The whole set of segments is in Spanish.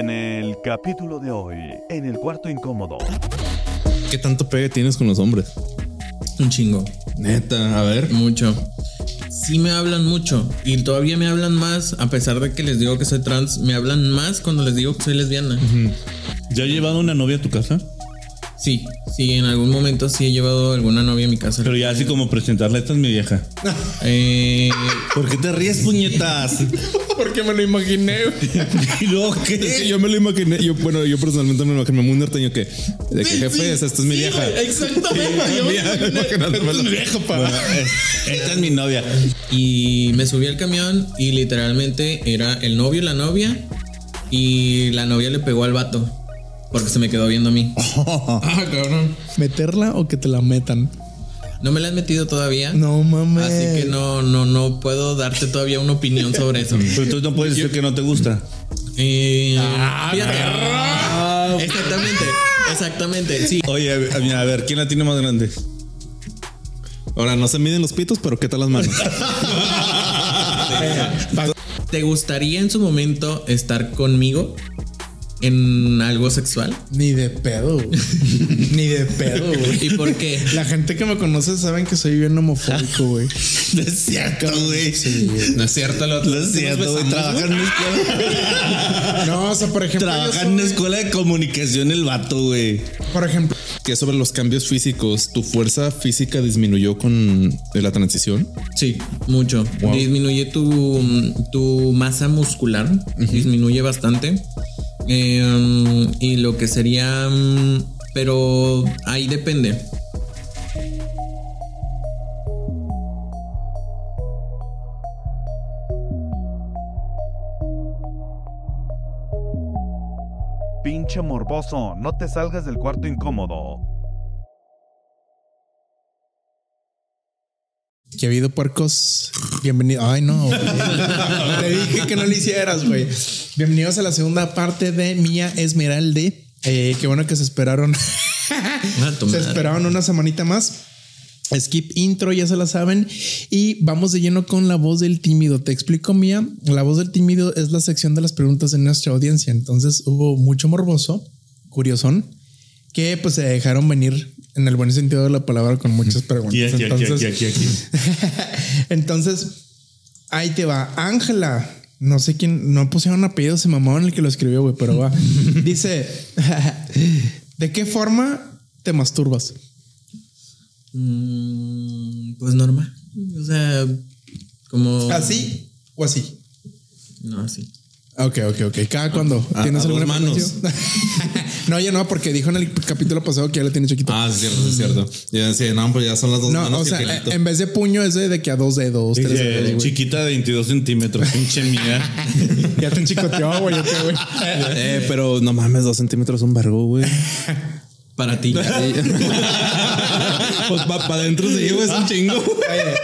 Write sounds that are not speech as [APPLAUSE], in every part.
En el capítulo de hoy, en el cuarto incómodo. ¿Qué tanto pegue tienes con los hombres? Un chingo. Neta, a ver. Mucho. Sí me hablan mucho y todavía me hablan más, a pesar de que les digo que soy trans, me hablan más cuando les digo que soy lesbiana. ¿Ya has llevado una novia a tu casa? Sí, sí, en algún momento sí he llevado alguna novia a mi casa. Pero ya así como presentarla, esta es mi vieja. Eh, ¿Por qué te ríes, puñetas? [LAUGHS] Porque me lo imaginé. ¿Y luego [LAUGHS] que yo me lo imaginé. Yo, bueno, yo personalmente me lo imaginé muy norteño que de que jefe es, esta es mi sí, vieja. Exactamente. yo me Mía, imaginé. imaginándomelo. Esta es mi vieja, pa. Bueno, es- esta es mi novia. Y me subí al camión y literalmente era el novio y la novia y la novia le pegó al vato porque se me quedó viendo a mí. [LAUGHS] Ah, cabrón. ¿Meterla o que te la metan? No me la has metido todavía. No mames. Así que no, no, no puedo darte todavía una opinión sobre eso. [LAUGHS] Pero tú no puedes decir que no te gusta. Eh, Ah, fíjate. Exactamente, exactamente. Sí. Oye, a- mira, a ver, ¿quién la tiene más grande? Ahora no se miden los pitos, pero ¿qué tal las manos? [LAUGHS] ¿Te gustaría en su momento estar conmigo en algo sexual? Ni de pedo. [LAUGHS] Ni de pedo, güey. ¿Y por qué? La gente que me conoce saben que soy bien homofóbico, güey. [LAUGHS] No es cierto, güey. No es cierto, lo No es cierto, güey. Trabaja en una escuela. [LAUGHS] No, o sea, por ejemplo, Trabaja en una escuela de comunicación el vato, güey. por ejemplo, que sobre los cambios físicos, ¿tu fuerza física disminuyó con la transición? Sí, mucho. Wow. Disminuye tu, tu masa muscular, disminuye bastante. Eh, y lo que sería, mm, pero ahí depende. Pinche morboso, no te salgas del cuarto incómodo. Que ha habido puercos. Bienvenido. Ay, no. güey. [LAUGHS] Te dije que no lo hicieras, güey. Bienvenidos a la segunda parte de Mía Esmeralde. Eh, qué bueno que se esperaron. [LAUGHS] Se esperaron una semanita más. Skip intro, ya se la saben. Y vamos de lleno con la voz del tímido. Te explico, Mía. La voz del tímido es la sección de las preguntas de nuestra audiencia. Entonces hubo mucho morboso, curiosón, que pues se dejaron venir en el buen sentido de la palabra con muchas preguntas. Y aquí, aquí, Entonces- aquí, aquí, aquí. [LAUGHS] entonces, ahí te va. Ángela. No sé quién, no pusieron apellido, se mamaron el que lo escribió, güey, pero va. [LAUGHS] Dice, [LAUGHS] ¿de qué forma te masturbas? Mm, pues normal. O sea, como. ¿Así o así? No, así. Ok, ok, ok. ¿Cada cuándo? a- ¿Tienes alguna manos. [LAUGHS] no, ya no, porque dijo en el capítulo pasado que ya lo tiene chiquito. Ah, sí, es cierto, sí, es cierto. Ya decía, no, pues ya son las dos no, manos o y sea, en vez de puño es de, que a dos dedos, tres dedos, chiquita de 22 centímetros, pinche mía. [LAUGHS] Ya te chicoteó, güey. [LAUGHS] eh, pero no mames, dos centímetros es un vergo, güey. Para ti. Pues para adentro se lleva es un chingo. Oye,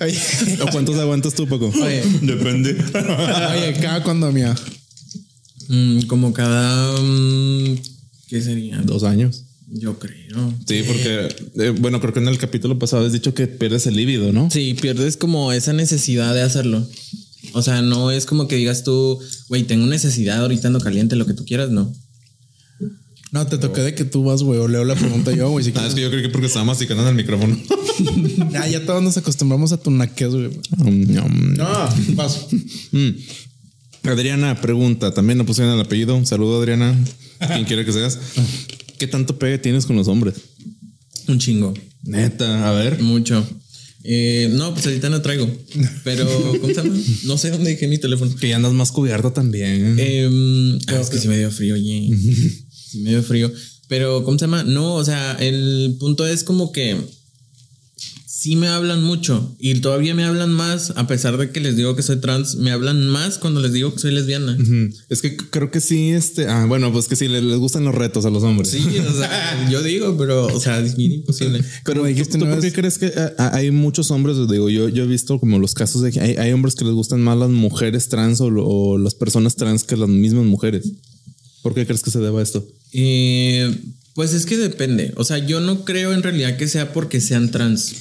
oye, ¿O cuántos aguantas tú, Paco? Oye. Depende. oye, cada cuando mía. Mm, como cada. mm, ¿Qué sería? Dos años. Yo creo. Sí, porque, eh, bueno, creo que en el capítulo pasado has dicho que pierdes el líbido, ¿no? Sí, pierdes como esa necesidad de hacerlo. O sea, no es como que digas tú, güey, tengo necesidad, ahorita ando caliente, lo que tú quieras, no. No, te toqué de que tú vas, güey, o leo la pregunta yo, güey. Si [LAUGHS] Ah, es que yo creo que porque estaba masticando en el micrófono. [LAUGHS] Ah, ya todos nos acostumbramos a tu naquez, güey. no. Vas. [LAUGHS] Mm. Adriana pregunta, también no pusieron el apellido. Un saludo, Adriana. Quien quiera que seas. ¿Qué tanto pegue tienes con los hombres? Un chingo. Neta, a ver. Mucho. Eh, no, pues ahorita no traigo. Pero, ¿cómo se llama? No sé dónde dejé mi teléfono. Que ya andas más cubierto también. Em, ah, es que sí me dio frío, oye. Sí me dio frío. Pero, ¿cómo se llama? No, o sea, el punto es como que sí me hablan mucho y todavía me hablan más, a pesar de que les digo que soy trans, me hablan más cuando les digo que soy lesbiana. Es que creo que sí, este. Ah, bueno, pues que sí, les, les gustan los retos a los hombres. Sí, o sea, [LAUGHS] yo digo, pero, o sea, es bien imposible. Pero Como dijiste, ¿tú, tú no por qué es- crees que ah, ah, hay muchos hombres? Digo, yo, yo he visto como los casos de que hay, hay hombres que les gustan más las mujeres trans o, o las personas trans que las mismas mujeres. ¿Por qué crees que se deba a esto? Eh, Pues es que depende. O sea, yo no creo en realidad que sea porque sean trans,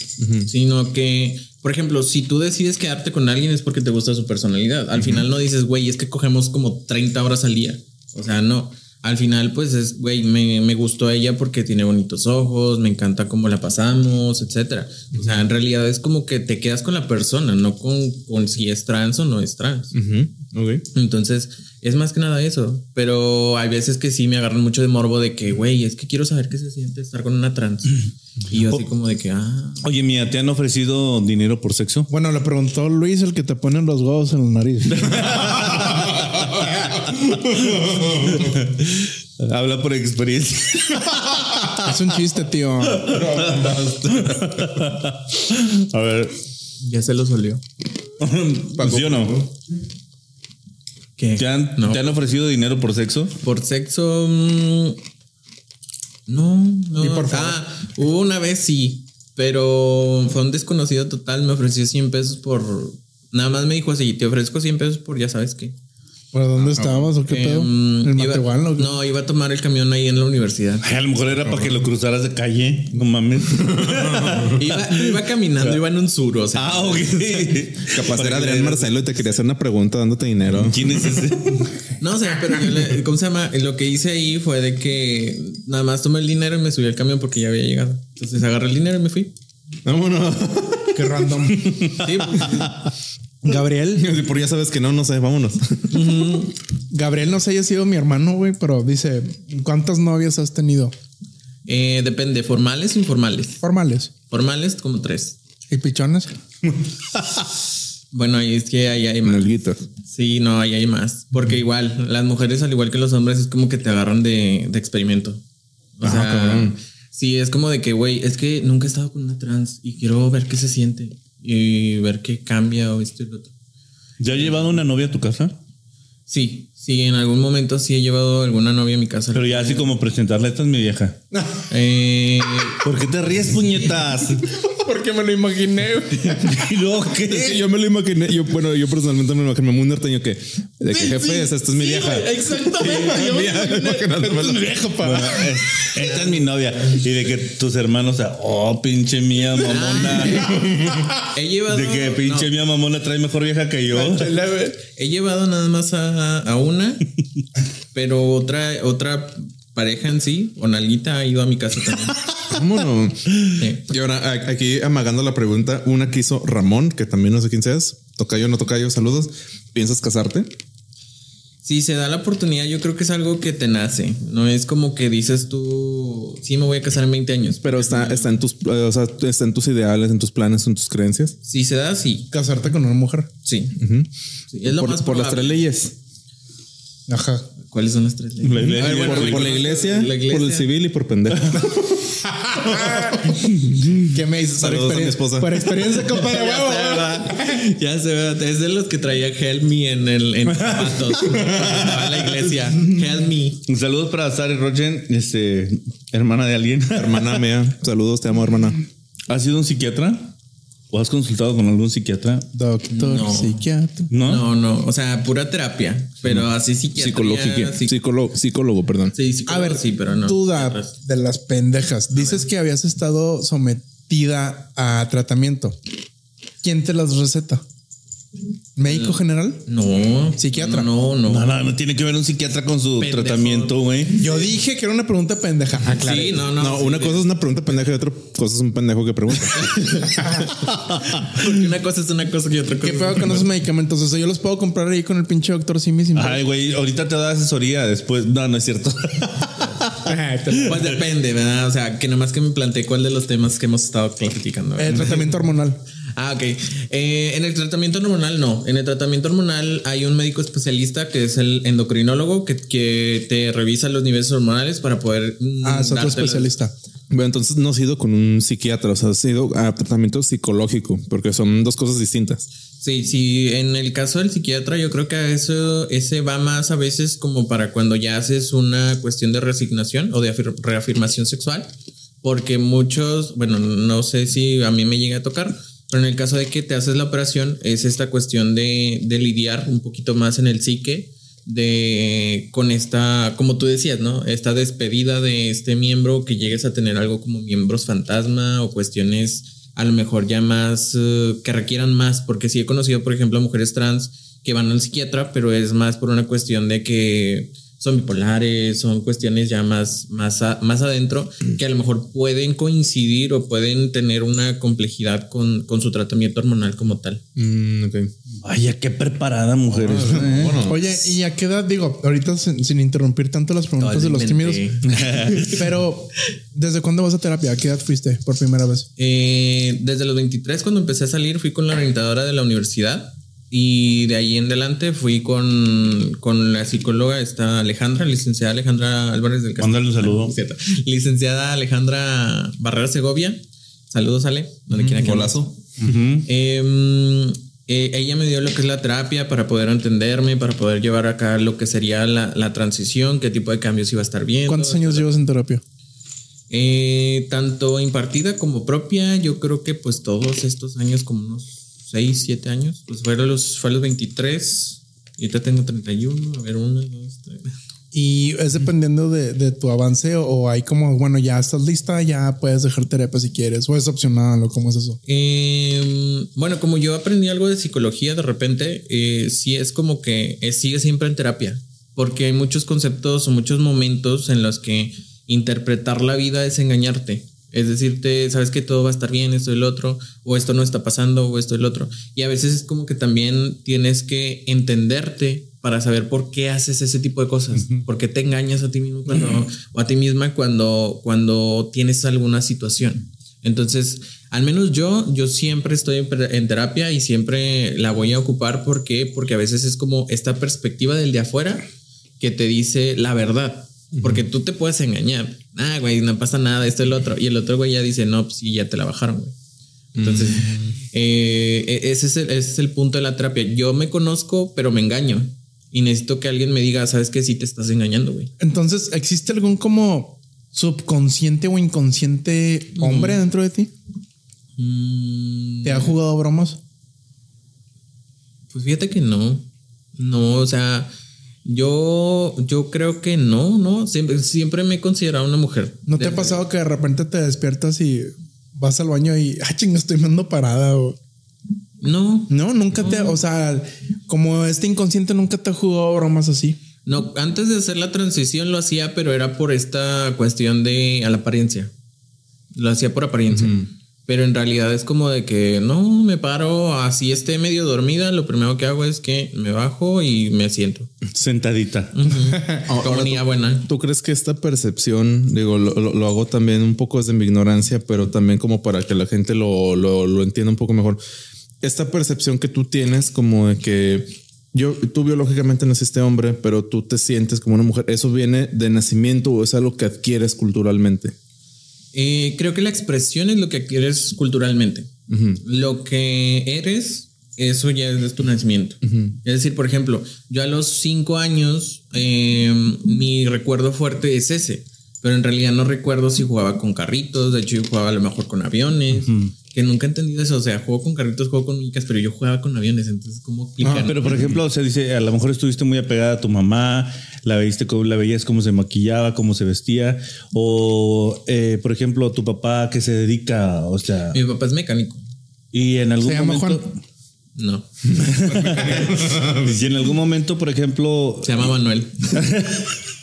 sino que, por ejemplo, si tú decides quedarte con alguien es porque te gusta su personalidad. Al final no dices, güey, es que cogemos como 30 horas al día. O sea, no. Al final, pues es, güey, me, me gustó ella porque tiene bonitos ojos, me encanta cómo la pasamos, etcétera. O sea, en realidad es como que te quedas con la persona, no con, con si es trans o no es trans. Ujú, ok. Entonces, es más que nada eso. Pero hay veces que sí me agarran mucho de morbo de que, güey, es que quiero saber qué se siente estar con una trans. [CLEARS THROAT] Y yo así como de que, ah. Oye, mía, ¿te han ofrecido dinero por sexo? Bueno, le preguntó Luis el que te ponen los huevos en la nariz. [LAUGHS] Habla por experiencia. [LAUGHS] es un chiste, tío. A ver, Ya se lo solió. [LAUGHS] ¿sí o no? ¿Qué? ¿Te han, No. ¿Te han ofrecido dinero por sexo? Por sexo. mm, no, no. ¿Y por favor? Ah, hubo una vez sí, pero fue un desconocido total. Me ofreció 100 pesos por. Nada más me dijo así: te ofrezco 100 pesos por ya sabes qué. ¿Pero dónde estábamos o qué pedo? ¿En iba- Matehuala o qué? No, iba a tomar el camión ahí en la universidad. Ay, a lo mejor era para que lo cruzaras de calle. No mames. [LAUGHS] Iba, caminando, iba en un sur, o sea. ah, ok. [LAUGHS] Capaz era Adrián le- Marcelo y te quería hacer una pregunta dándote dinero. [LAUGHS] ¿Quién es ese? No, o sea, pero yo le- ¿cómo se llama? Lo que hice ahí fue de que nada más tomé el dinero y me subí al camión porque ya había llegado. Entonces agarré el dinero y me fui. Vámonos. Qué random. Sí, pues, Gabriel, [LAUGHS] Por ya sabes que no, no sé, vámonos. [LAUGHS] Gabriel no sé haya sido mi hermano, güey, pero dice, ¿cuántas novias has tenido? eh, depende, formales o informales. Formales. Formales como tres. ¿Y pichones? [LAUGHS] Bueno, ahí es que ahí hay más. Nalguitas. Sí, no, ahí hay más. Porque igual, las mujeres, al igual que los hombres, es como que te agarran de, de experimento. O sea, sí, es como de que, güey, es que nunca he estado con una trans y quiero ver qué se siente y ver qué cambia o esto y lo otro. ¿Ya has llevado una novia a tu casa? Sí, sí, en algún momento sí he llevado alguna novia a mi casa. Pero ya así como presentarle, esta es mi vieja. Eh, ¿Por qué te ríes, puñetas? [LAUGHS] Porque me lo imaginé, [LAUGHS] ¿Y luego que yo me lo imaginé, yo, bueno, yo personalmente me lo imaginé muy norteño que, de que jefe, esta es mi vieja. Exactamente. yo [LAUGHS] me imaginé-. Esta es mi vieja, pa. Bueno, es- esta es mi novia. Y de que tus hermanos, o sea, oh, pinche mía mamona. [LAUGHS] He llevado. De que pinche no, mía mamona trae mejor vieja que yo. he llevado nada más a, a una, pero otra, otra pareja en sí, o nalguita, ha ido a mi casa también. [LAUGHS] Vámonos. Sí. Y ahora aquí amagando la pregunta, una que hizo Ramón, que también no sé quién seas. Tocayo, no tocayo, saludos. ¿Piensas casarte? Si se da la oportunidad, yo creo que es algo que te nace. No es como que dices tú, sí, me voy a casar en 20 años. Pero está, está en tus, o sea, está en tus ideales, en tus planes, en tus creencias. Si se da, sí. Casarte con una mujer. Sí. Sí, es lo por, más por las tres leyes. Ajá. ¿Cuáles son las tres leyes? La iglesia. A ver, bueno, por, por la iglesia, la iglesia. por el civil y por pendejo. [LAUGHS] ¿Qué me dices? Por Saludos a mi experien- esposa. Por experiencia, [LAUGHS] compadre. Ya se va. Ya se ve. Es de los que traía Help Me en el en zapatos. cuando [LAUGHS] estaba en la iglesia. Help Me. Un saludo para Sari Rochen, este, hermana de alguien. hermana mía, saludos, te amo, hermana. ¿Has sido un psiquiatra? ¿O has consultado con algún psiquiatra? Doctor, No. psiquiatra. ¿No? No, no. O sea, pura terapia. Pero así psiquiatría. Psicológica, psic- psicólogo, psicólogo, perdón. Sí, A psicólogo, ver, sí, pero no. duda de las pendejas. Dices que habías estado sometida a tratamiento. ¿Quién te las receta? ¿Médico general? No. Psiquiatra. No, no. No, no, no tiene que ver un psiquiatra con su Pendejo. tratamiento, güey. Yo dije que era una pregunta pendeja. Aclaré. Sí, no, no. No, sí, una cosa es una pregunta pendeja y otra cosa es un pendejo que pregunta. [LAUGHS] Porque una cosa es una cosa y otra cosa. ¿Qué pedo con esos medicamentos? O sea, yo los puedo comprar ahí con el pinche doctor Simi sin Ay, güey, ahorita te da asesoría después. No, no es cierto. [LAUGHS] [LAUGHS] Pues depende, ¿verdad? O sea, que nomás que me planteé cuál de los temas que hemos estado platicando. Eh, tratamiento hormonal. Ah, ok. Eh, en el tratamiento hormonal no. En el tratamiento hormonal hay un médico especialista que es el endocrinólogo que, que te revisa los niveles hormonales para poder... mm, Ah, es otro especialista. Bueno, entonces no has ido con un psiquiatra, o sea, has ido a tratamiento psicológico, porque son dos cosas distintas. Sí, sí, en el caso del psiquiatra yo creo que eso ese va más a veces como para cuando ya haces una cuestión de resignación o de afir- reafirmación sexual, porque muchos, bueno, no sé si a mí me llega a tocar, pero en el caso de que te haces la operación es esta cuestión de, de lidiar un poquito más en el psique de con esta, como tú decías, ¿no? Esta despedida de este miembro que llegues a tener algo como miembros fantasma o cuestiones a lo mejor ya más eh, que requieran más, porque sí he conocido, por ejemplo, a mujeres trans que van al psiquiatra, pero es más por una cuestión de que son bipolares, son cuestiones ya más, más, más adentro que a lo mejor pueden coincidir o pueden tener una complejidad con, con su tratamiento hormonal como tal. Mm, ok. Vaya, qué preparada mujer es. ¿eh? Oye, ¿y a qué edad digo? Ahorita sin, sin interrumpir tanto las preguntas de los tímidos, pero ¿desde cuándo vas a terapia? ¿A qué edad fuiste por primera vez? Eh, desde los 23, cuando empecé a salir, fui con la orientadora de la universidad. Y de ahí en adelante fui con, con la psicóloga, esta Alejandra, licenciada Alejandra Álvarez del Castillo. Mándale un saludo. [LAUGHS] Licenciada Alejandra Barrera Segovia. Saludos, Ale, donde quiera que. Ujú. Em, eh, ella me dio lo que es la terapia para poder entenderme, para poder llevar acá lo que sería la, la transición, qué tipo de cambios iba a estar viendo. ¿Cuántos años llevas en terapia? Eh, tanto impartida como propia, yo creo que pues todos estos años, como unos 6, 7 años, pues fueron los, fue a los 23, y ahorita tengo 31, a ver, 1, 2, 3. ¿Y es dependiendo de, de tu avance o, o hay como, bueno, ya estás lista, ya puedes dejar terapia si quieres, o es opcional o cómo es eso? Eh, bueno, como yo aprendí algo de psicología de repente, eh, sí es como que eh, sigue siempre en terapia, porque hay muchos conceptos o muchos momentos en los que interpretar la vida es engañarte. Es decirte, sabes que todo va a estar bien, esto y el otro, o esto no está pasando, o esto y el otro. Y a veces es como que también tienes que entenderte para saber por qué haces ese tipo de cosas, por qué te engañas a ti mismo cuando, o a ti misma cuando, cuando tienes alguna situación. Entonces, al menos yo, yo siempre estoy en, terapia y siempre la voy a ocupar. ¿Por qué? Porque a veces es como esta perspectiva del de afuera que te dice la verdad. Porque tú te puedes engañar. Ah, güey, no pasa nada, esto y el otro. Y el otro güey ya dice, no, pues sí, ya te la bajaron, güey. Entonces, eh, e- ese, es el, ese es el punto de la terapia. Yo me conozco, pero me engaño. Y necesito que alguien me diga, sabes que sí te estás engañando, güey. Entonces, ¿existe algún como subconsciente o inconsciente hombre dentro de ti? Mm, ¿Te ha jugado bromas? Pues fíjate que no. No, o sea, yo, yo creo que no, no. Siempre, siempre me he considerado una mujer. ¿No te ha pasado que de repente te despiertas y vas al baño y, ah, chinga, estoy meando parada? O... No, No, nunca te, o sea, como este inconsciente nunca te ha jugado bromas así. no. Antes de hacer la transición lo hacía, pero era por esta cuestión de a la apariencia. Lo hacía por apariencia. Pero en realidad es como de que no me paro, así esté medio dormida. Lo primero que hago es que me bajo y me siento. Sentadita. Como [LAUGHS] niña buena. ¿Tú crees que esta percepción, digo, lo, lo- lo hago también un poco desde mi ignorancia, pero también como para que la gente lo, lo, lo entienda un poco mejor? Esta percepción que tú tienes como de que yo, tú biológicamente naciste hombre, pero tú te sientes como una mujer, ¿eso viene de nacimiento o es algo que adquieres culturalmente? Eh, creo que la expresión es lo que adquieres culturalmente. Lo que eres, eso ya es de tu nacimiento. Es decir, por ejemplo, yo a los cinco años, eh, mi recuerdo fuerte es ese, pero en realidad no recuerdo si jugaba con carritos, de hecho yo jugaba a lo mejor con aviones, que nunca he entendido eso, o sea, juego con carritos, juego con muñecas, pero yo jugaba con aviones, entonces, ¿cómo explicar? Ah, pero por ejemplo, se dice, a lo mejor estuviste muy apegada a tu mamá, la veiste cómo la veías cómo se maquillaba, cómo se vestía, o eh, por ejemplo, tu papá que se dedica, o sea, Mi papá es mecánico. y en algún Se llama momento, Juan. No, [LAUGHS] y en algún momento, por ejemplo, se llama Manuel. [LAUGHS]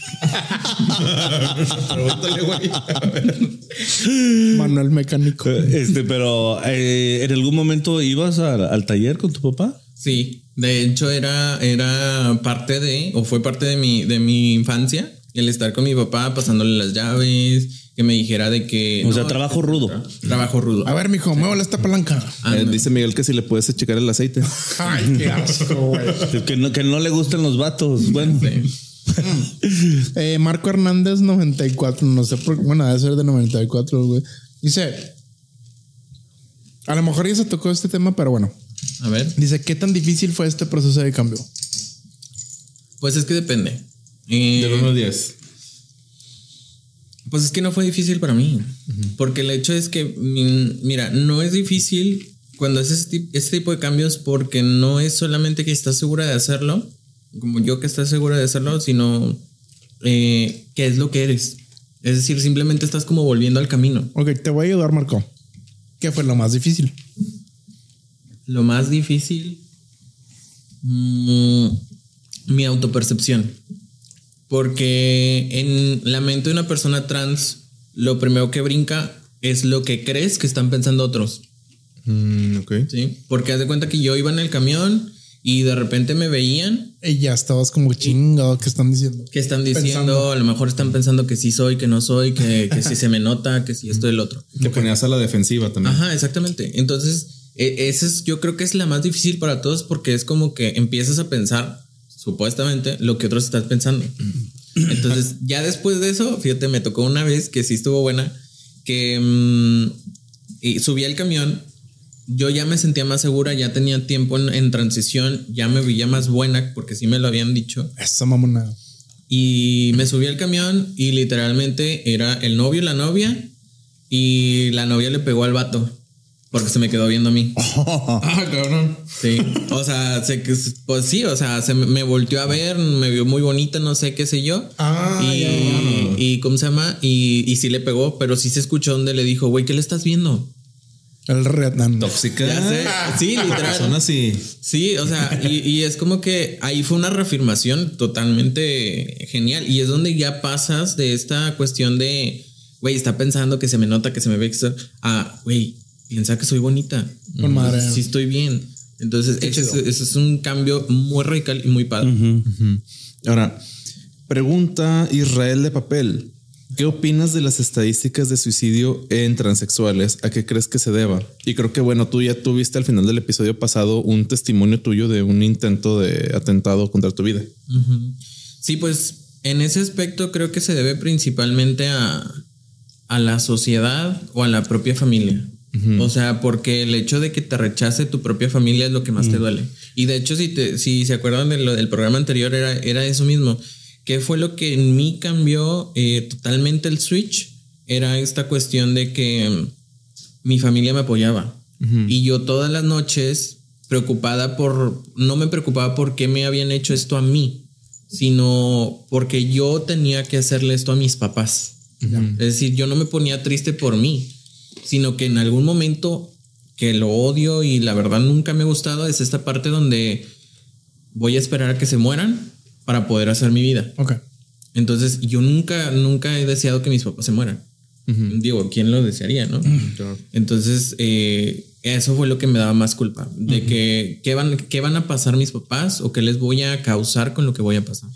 Manuel mecánico. este, pero eh, en algún momento ibas a- al taller con tu papá. Sí, de hecho era, era parte de, o fue parte de mi, de mi infancia, el estar con mi papá pasándole las llaves, que me dijera de que... O sea, trabajo rudo. Trabajo rudo. A ver, mijo, muévele esta palanca. Ah, Eh, no. dice Miguel que si le puedes checar el aceite. Ay, qué asco, güey. Que no, que no le gustan los vatos. Bueno, [LAUGHS] Eh, Marco Hernández 94, no sé por bueno, debe ser de 94, güey. Dice, a lo mejor ya se tocó este tema, pero bueno. A ver, Dice, ¿qué tan difícil fue este proceso de cambio? pues es que depende. Eh, a 10. Pues es que no fue difícil para mí. Porque el hecho es que, mira, no es difícil cuando haces este, este tipo de cambios porque no es solamente que estás segura de hacerlo, como yo que estás segura de hacerlo, sino eh, que es lo que eres. Es decir, simplemente estás como volviendo al camino. Ok, te voy a ayudar, Marco. ¿Qué fue lo más difícil? Lo más difícil, mm, mi autopercepción. Porque en la mente de una persona trans, lo primero que brinca es lo que crees que están pensando otros. Mm, ok. ¿sí? Porque haz de cuenta que yo iba en el camión y de repente me veían Y ya estabas como chingado, ¿qué están diciendo? que están diciendo, Pensando. a lo mejor están pensando que sí soy, que no soy, que, que sí se me nota, que sí esto y el otro. Te ponías a la defensiva también. Ajá, exactamente. Entonces, e- esa es, yo creo que es la más difícil para todos porque es como que empiezas a pensar, supuestamente, lo que otros están pensando. Entonces, ya después de eso, fíjate, me tocó una vez que sí estuvo buena, que mm, y subí al camión, yo ya me sentía más segura, ya tenía tiempo en, en transición, ya me veía más buena porque sí me lo habían dicho. Esa mamona. Y me subí al camión y literalmente era el novio y la novia y la novia le pegó al vato porque se me quedó viendo a mí. [LAUGHS] Ah, cabrón. Sí, o sea, que, pues sí, o sea, se me, volteó a ver, me vio muy bonita, no sé qué sé yo. Ah, y, ya. y ¿cómo se llama? Y, y sí le pegó, pero sí se escuchó donde le dijo, güey, ¿qué le estás viendo? El reatán. Tóxica. Ya sé. Sí, literal. Son así. Sí, o sea, y, y es como que ahí fue una reafirmación totalmente genial. Y es donde ya pasas de esta cuestión de, güey, está pensando que se me nota, que se me ve extra, a, güey, piensa que soy bonita. Con madre. Sí, estoy bien. Entonces, ese es, ese es un cambio muy radical y muy padre. Ahora, pregunta Israel de papel. ¿Qué opinas de las estadísticas de suicidio en transexuales? ¿A qué crees que se deba? Y creo que, bueno, tú ya tuviste al final del episodio pasado un testimonio tuyo de un intento de atentado contra tu vida. Sí, pues en ese aspecto creo que se debe principalmente a, a la sociedad o a la propia familia. O sea, porque el hecho de que te rechace tu propia familia es lo que más te duele. Y de hecho, si, te, si se acuerdan de lo del programa anterior, era, era eso mismo. ¿Qué fue lo que en mí cambió eh, totalmente el switch? Era esta cuestión de que mm, mi familia me apoyaba. Y yo todas las noches preocupada por, no me preocupaba por qué me habían hecho esto a mí, sino porque yo tenía que hacerle esto a mis papás. Es decir, yo no me ponía triste por mí, sino que en algún momento que lo odio y la verdad nunca me ha gustado es esta parte donde voy a esperar a que se mueran para poder hacer mi vida. Ok. Entonces yo nunca, nunca he deseado que mis papás se mueran. Digo, ¿quién lo desearía, no? Entonces, eh, eso fue lo que me daba más culpa. De que, ¿qué van, ¿qué van a pasar mis papás o qué les voy a causar con lo que voy a pasar?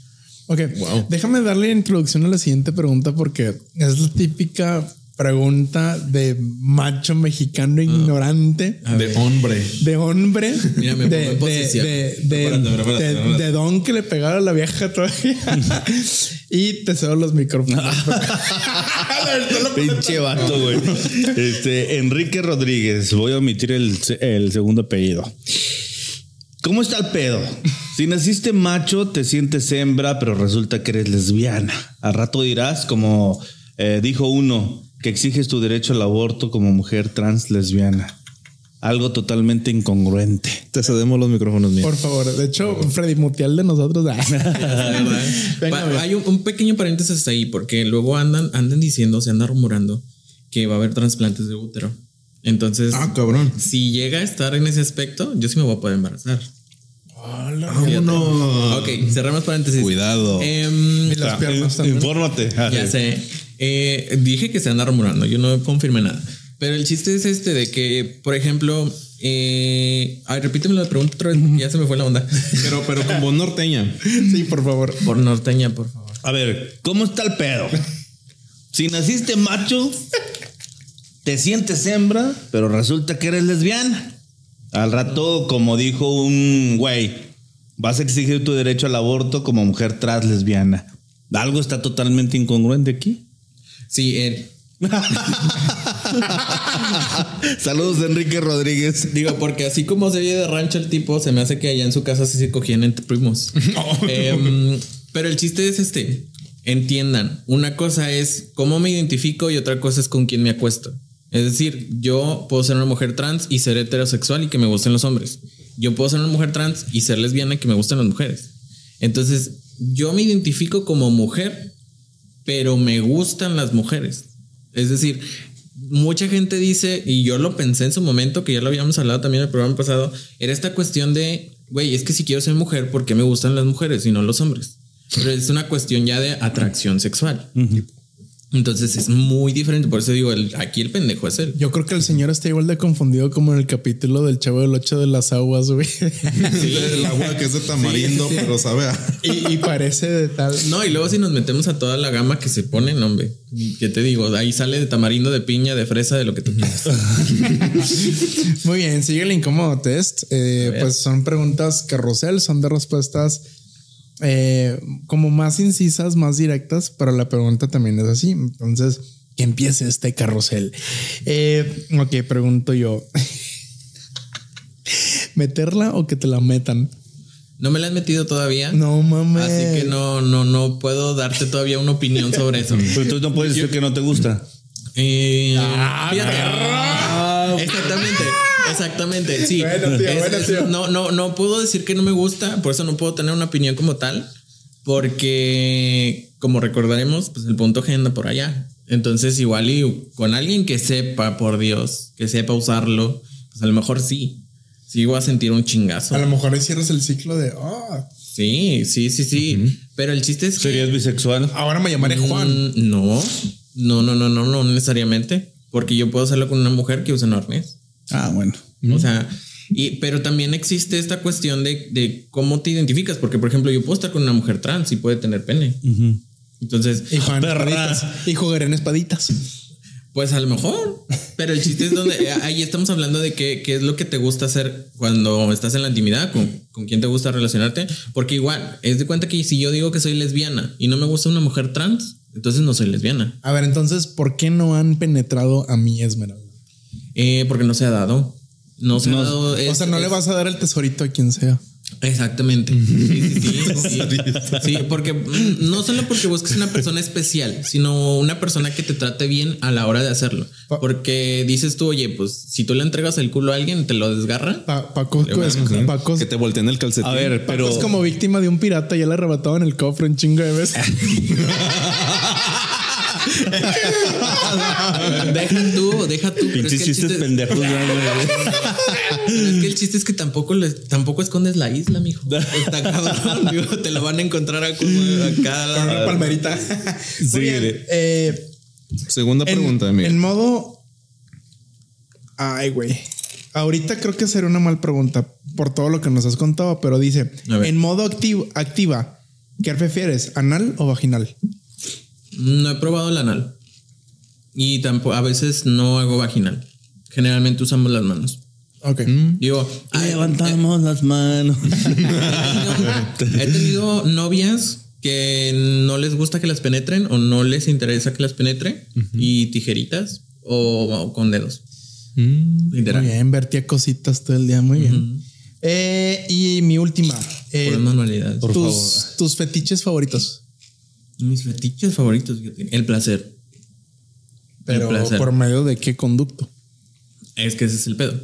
Ok, déjame darle introducción a la siguiente pregunta porque es la típica pregunta de macho mexicano ignorante, De hombre. de hombre, Mira, me de, pongo de, de don que le pegara a la vieja todavía. [LAUGHS] y te cedo los micrófonos. [LAUGHS] Pinche vato, güey. Este, Enrique Rodríguez. Voy a omitir el, el segundo apellido. ¿Cómo está el pedo? Si naciste macho, te sientes hembra, pero resulta que eres lesbiana. Al rato dirás, como eh, dijo uno, que exiges tu derecho al aborto como mujer trans lesbiana. Algo totalmente incongruente. Te cedemos los micrófonos míos. Por favor. De hecho, Freddy Mutial de nosotros. [LAUGHS] [LAUGHS] Venga, Pa- güey. hay un, un pequeño paréntesis ahí, porque luego andan, andan diciendo, se anda rumorando que va a haber trasplantes de útero. Entonces, Ah, cabrón. si llega a estar en ese aspecto, yo sí me voy a poder embarazar. Vámonos. Ok, cerramos paréntesis. Cuidado. Y las piernas también. Infórmate. ya sé. Eh, dije que se anda rumorando, yo no confirmé nada. Pero el chiste es este de que, por ejemplo, eh, ay, repíteme la pregunta otra vez, ya se me fue la onda. Pero, pero como norteña. Sí, por favor. Por norteña, por favor. A ver, ¿cómo está el pedo? Si naciste macho, te sientes hembra, pero resulta que eres lesbiana. Al rato, como dijo un güey, vas a exigir tu derecho al aborto como mujer trans lesbiana. Algo está totalmente incongruente aquí. Sí, eh, [LAUGHS] Saludos, Enrique Rodríguez. Digo, porque así como se oye de rancho el tipo, se me hace que allá en su casa sí se cogían entre primos. [LAUGHS] Em, pero el chiste es este. Entiendan, una cosa es cómo me identifico y otra cosa es con quién me acuesto. Es decir, yo puedo ser una mujer trans y ser heterosexual y que me gusten los hombres. Yo puedo ser una mujer trans y ser lesbiana y que me gusten las mujeres. Entonces, yo me identifico como mujer, pero me gustan las mujeres. Es decir, mucha gente dice, y yo lo pensé en su momento, que ya lo habíamos hablado también en el programa pasado, era esta cuestión de, güey, es que si quiero ser mujer, ¿por qué me gustan las mujeres y no los hombres? pero es una cuestión ya de atracción sexual. Entonces es muy diferente. Por eso digo, el, aquí el pendejo es él. Yo creo que el señor está igual de confundido como en el capítulo del Chavo del Ocho de las aguas, güey. El agua que es de tamarindo, pero sabe a... y, y parece de tal. No, y luego si nos metemos a toda la gama que se pone, no, hombre, ¿qué te digo? Ahí sale de tamarindo, de piña, de fresa, de lo que tú quieras. [LAUGHS] Muy bien, sigue el incómodo test. Eh, pues son preguntas carrusel, son de respuestas eh, como más incisas, más directas, pero la pregunta también es así. Entonces, que empiece este carrusel. Eh, ok, pregunto yo. [LAUGHS] ¿Meterla o que te la metan? No me la has metido todavía. No mames. Así que no, no, no puedo darte todavía una opinión sobre eso. [LAUGHS] Pero entonces no puedes decir que no te gusta. Eh, Ah, fíjate. Exactamente, exactamente. Sí. Bueno, tío, Es- bueno, es- tío. no, no, no puedo decir que no me gusta, por eso no puedo tener una opinión como tal, porque como recordaremos, pues el punto G anda por allá. Entonces, igual y con alguien que sepa, por Dios, que sepa usarlo, pues a lo mejor sí. Sí voy a sentir un chingazo. A lo mejor ahí cierras el ciclo de ah, Sí, sí, sí, sí. Pero el chiste es que ¿Serías bisexual? ahora me llamaré Juan. Mm, no, no, no, no, no, no necesariamente. Porque yo puedo hacerlo con una mujer que usa un arnés. Ah, bueno. O sea, y, pero también existe esta cuestión de, de cómo te identificas. Porque, por ejemplo, yo puedo estar con una mujer trans y puede tener pene. Entonces, Y espaditas. Y jugaré en espaditas. pues a lo mejor. Pero el chiste es donde [LAUGHS] ahí estamos hablando de qué, qué es lo que te gusta hacer cuando estás en la intimidad, con, con quién te gusta relacionarte. Porque igual, es de cuenta que si yo digo que soy lesbiana y no me gusta una mujer trans, entonces no soy lesbiana. A ver, entonces, ¿por qué no han penetrado a mi Esmeralda? Eh, porque no se ha dado. No se No, ha dado. o es- sea, no le vas a dar el tesorito a quien sea. Exactamente. Sí, sí, sí, sí. [LAUGHS] Sí, porque mm, no solo porque busques una persona especial, sino una persona que te trate bien a la hora de hacerlo. Pa- Porque dices tú, oye, pues si tú le entregas el culo a alguien, te lo desgarra. Pa- Paco, es, Paco, Que te volteen el calcetín. A ver, Paco pero. es como víctima de un pirata, ya le arrebatado en el cofre un chingo de veces. [LAUGHS] [LAUGHS] deja tú, deja tú. pero es que el chistes chiste- pendejos. ya, güey. [LAUGHS] pero es que el chiste es que tampoco le, tampoco escondes la isla, mijo. [LAUGHS] Está cabrón, digo, te lo van a encontrar a como. Con una palmerita. Sí, bien, eh, Segunda en, pregunta, amigo. en modo. Ay, güey. Ahorita creo que sería una mal pregunta por todo lo que nos has contado, pero dice: en modo activo, activa, ¿qué prefieres? ¿Anal o vaginal? No he probado el anal. Y tampoco, a veces no hago vaginal. Generalmente usamos las manos. Ok. Digo, ay, Levantamos las manos. [LAUGHS] eh, he tenido novias que no les gusta que las penetren o no les interesa que las penetre y tijeritas o, o con dedos. Muy Literal. bien, vertía cositas todo el día. Muy bien. Eh, y mi última. eh, Puras manualidades. tus, tus fetiches favoritos. Mis fetiches favoritos, el placer. Pero El placer. por medio de qué conducto. Es que ese es el pedo.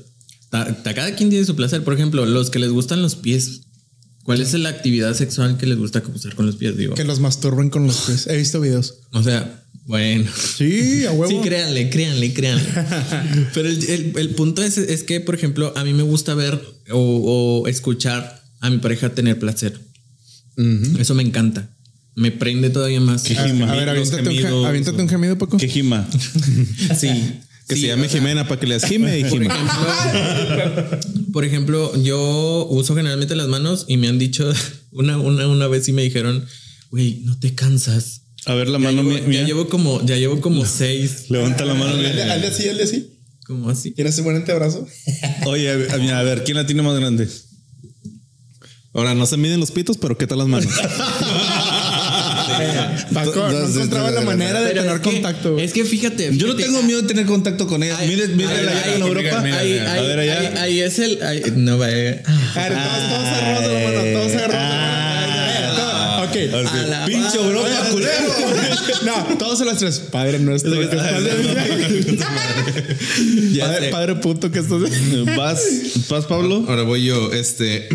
Ta- ta- Cada quien tiene su placer. Por ejemplo, los que les gustan los pies. ¿Cuál es la actividad sexual que les gusta usar con los pies? Digo. Que los masturben con los pies. He visto videos. O sea, bueno. Sí, a huevo. Sí, créanle, créanle, créanle. [LAUGHS] Pero el, el- el punto es, es que, por ejemplo, a mí me gusta ver o, o escuchar a mi pareja tener placer. Eso me encanta. Me prende todavía más. Qué a, gemidos, a ver, aviéntate un, ja- aviéntate un gemido, Paco. ¿Qué gima? [LAUGHS] Sí. Que Sí, se llame o sea, Jimena para que le Jime y Por Jime. ejemplo, [LAUGHS] por ejemplo, yo uso generalmente las manos y me han dicho [LAUGHS] una, una, una vez y me dijeron, güey, no te cansas. A ver la Ya mano llevo, mía. ya llevo como, ya llevo como seis, Levanta la mano. Hazle mía. hazle así, hazle así. como así. ¿Quieres un buen antebrazo? Oye, a ver, a ver, ¿quién la tiene más grande? Ahora no se miden los pitos, pero ¿qué tal las manos? Paco, no encontraba la manera de tener contacto. Es que fíjate. Yo no tengo miedo de tener contacto con ella. Mire, mire la en Europa. Ahí, es el. no va. eh. A ver, todos, todos agarrados de la mano, todos agarrados de la mano. Ok. Pinche Europa, culero. No, todos a las tres. Padre nuestro. Padre, puto que estás. ¿Vas, ¿Vas, Pablo? Ahora voy yo. Este,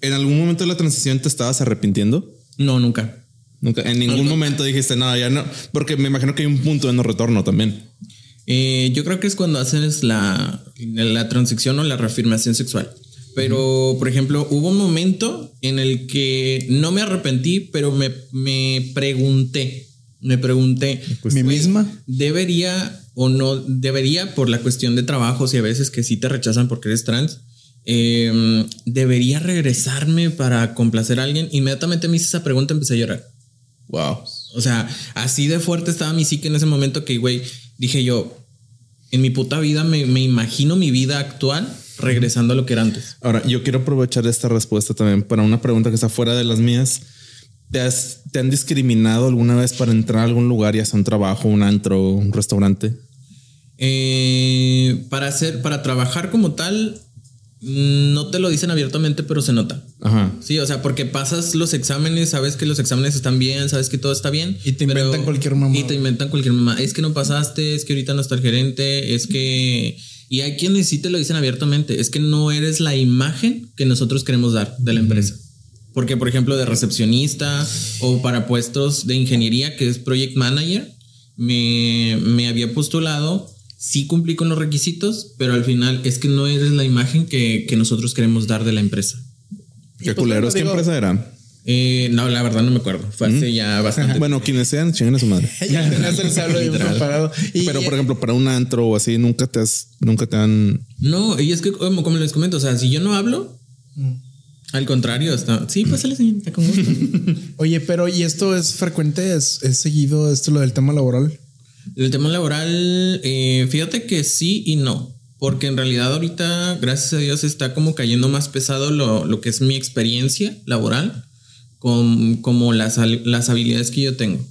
¿en algún momento de la transición te estabas arrepintiendo? No, nunca. Nunca, en ningún momento dijiste nada, ya no, porque me imagino que hay un punto de no retorno también. Eh, yo creo que es cuando haces la, la transición o la reafirmación sexual. Pero, por ejemplo, hubo un momento en el que no me arrepentí, pero me, me pregunté, me pregunté, ¿Mi misma? ¿Debería o no debería por la cuestión de trabajos y a veces que sí te rechazan porque eres trans? eh, ¿Debería regresarme para complacer a alguien? Inmediatamente me hice esa pregunta y empecé a llorar. Wow. O sea, así de fuerte estaba mi psique en ese momento que, güey, dije yo, en mi puta vida me, me imagino mi vida actual regresando a lo que era antes. Ahora, yo quiero aprovechar esta respuesta también para una pregunta que está fuera de las mías. ¿Te, has- te han discriminado alguna vez para entrar a algún lugar, ya sea un trabajo, un antro, un restaurante? Eh, para hacer, para trabajar como tal, no te lo dicen abiertamente, pero se nota. Ajá. Sí, o sea, porque pasas los exámenes, sabes que los exámenes están bien, sabes que todo está bien. Y te inventan cualquier mamá. Y te inventan cualquier mamá. Es que no pasaste, es que ahorita no está el gerente, es que... Y hay quienes sí te lo dicen abiertamente, es que no eres la imagen que nosotros queremos dar de la empresa. Porque, por ejemplo, de recepcionista o para puestos de ingeniería, que es project manager, me, me había postulado, sí cumplí con los requisitos, pero al final es que no eres la imagen que, que nosotros queremos dar de la empresa. Qué pues, culeros. ¿Qué empresa era? Eh, no, la verdad no me acuerdo. Fue hace ya bastante. Bueno, quienes sean, chingan a su madre. [LAUGHS] Ya tenías el sable bien Literal. preparado. Y, Pero, por ejemplo, para un antro o así, nunca te has, nunca te han. No, y es que como, como les comento, o sea, si yo no hablo, al contrario, está. Sí, pásale, señorita, con gusto. [LAUGHS] Oye, pero ¿y esto es frecuente? ¿Es, es seguido esto lo del tema laboral? El tema laboral, eh, fíjate que sí y no. Porque en realidad ahorita, gracias a Dios, está como cayendo más pesado lo, lo que es mi experiencia laboral con como las, las habilidades que yo tengo.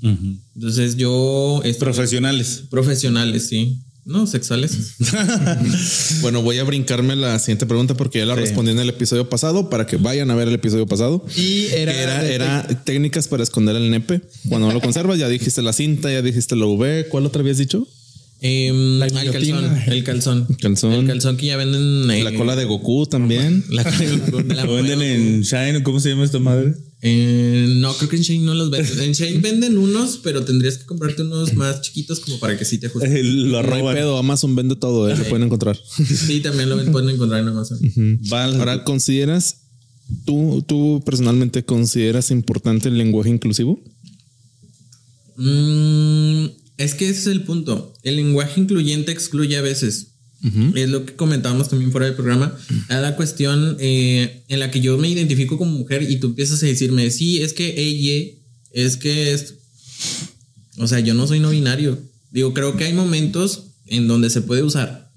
Entonces yo... Profesionales. profesionales, sí. No, sexuales. [LAUGHS] Bueno, voy a brincarme la siguiente pregunta porque ya la respondí en el episodio pasado para que vayan a ver el episodio pasado. Y era, era, de- era técnicas para esconder el nepe. Cuando no lo conservas, ya dijiste la cinta, ya dijiste la V. ¿Cuál otra habías dicho? Em, La el calzón. El calzón. Calzón. El calzón que ya venden. eh, La cola de Goku también. La, la- [LAUGHS] Lo venden en Shine, ¿cómo se llama esta madre? Eh, no, creo que en Shane no los venden. En Shane venden unos, pero tendrías que comprarte unos más chiquitos como para que sí te ajusten. Eh, Lo arroban. pedo, Amazon vende todo, ¿eh? se pueden encontrar. Sí, también lo pueden encontrar en Amazon. Ahora, ¿consideras, tú, tú personalmente consideras importante el lenguaje inclusivo? Mm, es que ese es el punto. El lenguaje incluyente excluye a veces. Es lo que comentábamos también fuera del programa. A la cuestión eh, en la que yo me identifico como mujer y tú empiezas a decirme, sí, es que ella, es que es. O sea, yo no soy no binario. Digo, creo que hay momentos en donde se puede usar,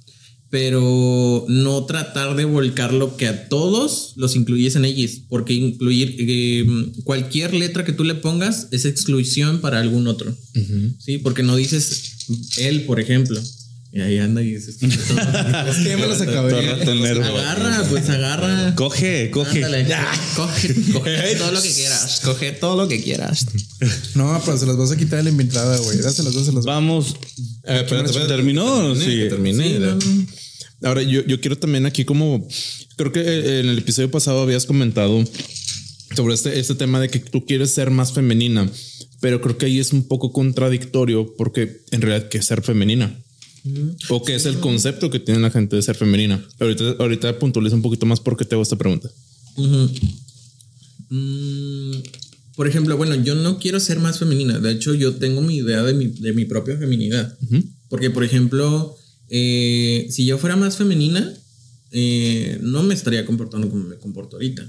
pero no tratar de volcar lo que a todos los incluyes en ellos, porque incluir eh, cualquier letra que tú le pongas es exclusión para algún otro. Sí, porque no dices él, por ejemplo. Y ahí anda y dices. [LAUGHS] Es que ya me las acabé. Todo ratonero. agarra, pues agarra. Coge, coge. Ándale. Coge, coge todo lo que quieras. Coge todo lo que quieras. No, pero se las vas a quitar de la inventada, güey. Dáselas, dáselas. Vamos. Eh, espérate, espérate. ¿Terminó? Sí. no. Ahora, yo, yo quiero también aquí como, creo que eh, en el episodio pasado habías comentado sobre este, este tema de que tú quieres ser más femenina, pero creo que ahí es un poco contradictorio porque en realidad que es ser femenina. O que es el concepto que tiene la gente de ser femenina. Ahorita, ahorita puntualiza un poquito más por qué te hago esta pregunta. Mm, por ejemplo, bueno, yo no quiero ser más femenina. De hecho, yo tengo mi idea de mi, de mi propia feminidad. Porque, por ejemplo, eh, si yo fuera más femenina, eh, no me estaría comportando como me comporto ahorita.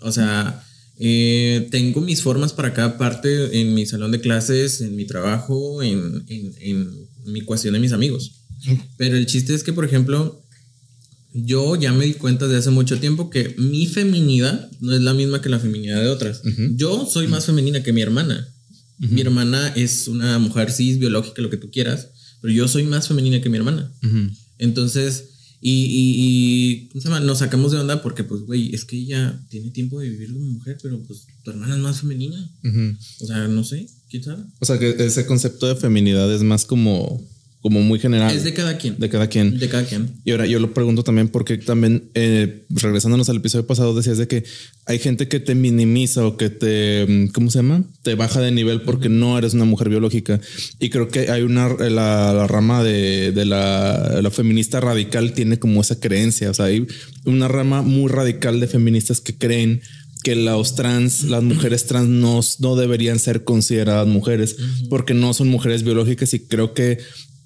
O sea, eh, tengo mis formas para cada parte en mi salón de clases, en mi trabajo, en, en- en mi cuestión de mis amigos. Pero el chiste es que, por ejemplo, yo ya me di cuenta de hace mucho tiempo que mi feminidad no es la misma que la feminidad de otras. Yo soy más femenina que mi hermana. Mi hermana es una mujer cis, biológica, lo que tú quieras, pero yo soy más femenina que mi hermana. Entonces, y, y, y, ¿cómo se llama? Nos sacamos de onda porque, pues, güey, es que ella tiene tiempo de vivir como mujer, pero pues tu hermana es más femenina. O sea, no sé, quién sabe. O sea, que ese concepto de feminidad es más como como muy general. Es de cada quien. de cada quien. De cada quien. Y ahora yo lo pregunto también porque también, eh, regresándonos al episodio pasado, decías de que hay gente que te minimiza o que te, mm, ¿cómo se llama? Te baja de nivel porque no eres una mujer biológica. Y creo que hay una, la, la rama de, de la, la feminista radical tiene como esa creencia. O sea, hay una rama muy radical de feministas que creen que los trans, las mujeres trans no, no deberían ser consideradas mujeres porque no son mujeres biológicas y creo que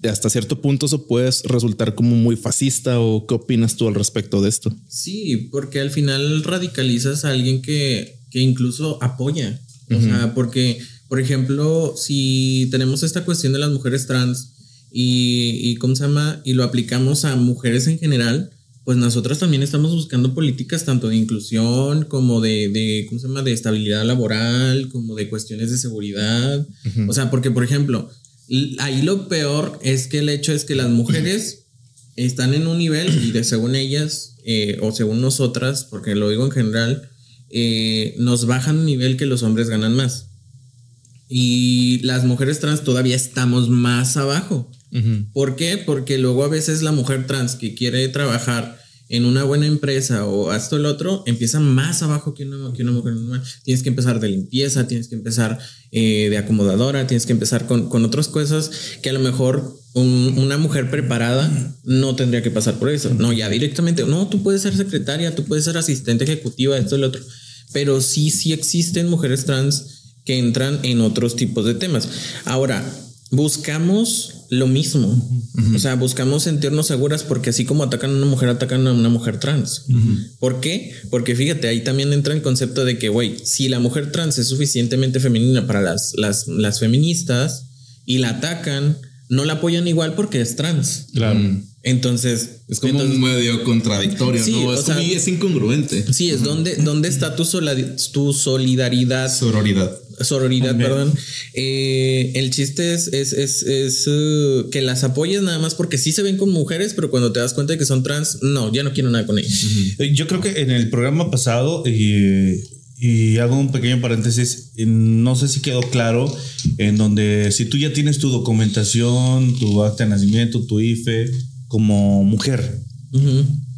hasta cierto punto eso puede resultar como muy fascista o qué opinas tú al respecto de esto? Sí, porque al final radicalizas a alguien que, que incluso apoya. O sea, porque, por ejemplo, si tenemos esta cuestión de las mujeres trans y, y ¿cómo se llama? Y lo aplicamos a mujeres en general, pues nosotros también estamos buscando políticas tanto de inclusión como de, de ¿cómo se llama? De estabilidad laboral, como de cuestiones de seguridad. O sea, porque, por ejemplo, ahí lo peor es que el hecho es que las mujeres están en un nivel y de según ellas eh, o según nosotras, porque lo digo en general, eh, nos bajan un nivel que los hombres ganan más. Y las mujeres trans todavía estamos más abajo. ¿Por qué? Porque luego a veces la mujer trans que quiere trabajar en una buena empresa o esto el otro, empieza más abajo que una, que una mujer normal. Tienes que empezar de limpieza, tienes que empezar eh, de acomodadora, tienes que empezar con, con otras cosas que a lo mejor un- una mujer preparada no tendría que pasar por eso. No, ya directamente, no, tú puedes ser secretaria, tú puedes ser asistente ejecutiva, esto el otro. Pero sí, sí existen mujeres trans que entran en otros tipos de temas. Ahora, buscamos lo mismo. O sea, buscamos sentirnos seguras porque así como atacan a una mujer, atacan a una mujer trans. ¿Por qué? Porque fíjate, ahí también entra el concepto de que, güey, si la mujer trans es suficientemente femenina para las, las, las feministas y la atacan, no la apoyan igual porque es trans. Claro. Entonces, Es como entonces- medio contradictorio, Sí, ¿no? o Es, sea- como- es incongruente. Sí, es donde, ¿dónde está tu, solari- tu solidaridad Sororidad. Sororidad, perdón. Eh, el chiste es, es, es, es, uh, que las apoyes nada más porque sí se ven como mujeres, pero cuando te das cuenta de que son trans, no, ya no quiero nada con ellas. Eh, Yo creo que en el programa pasado, y, y hago un pequeño paréntesis, no sé si quedó claro, en donde si tú ya tienes tu documentación, tu acta de nacimiento, tu IFE, como mujer.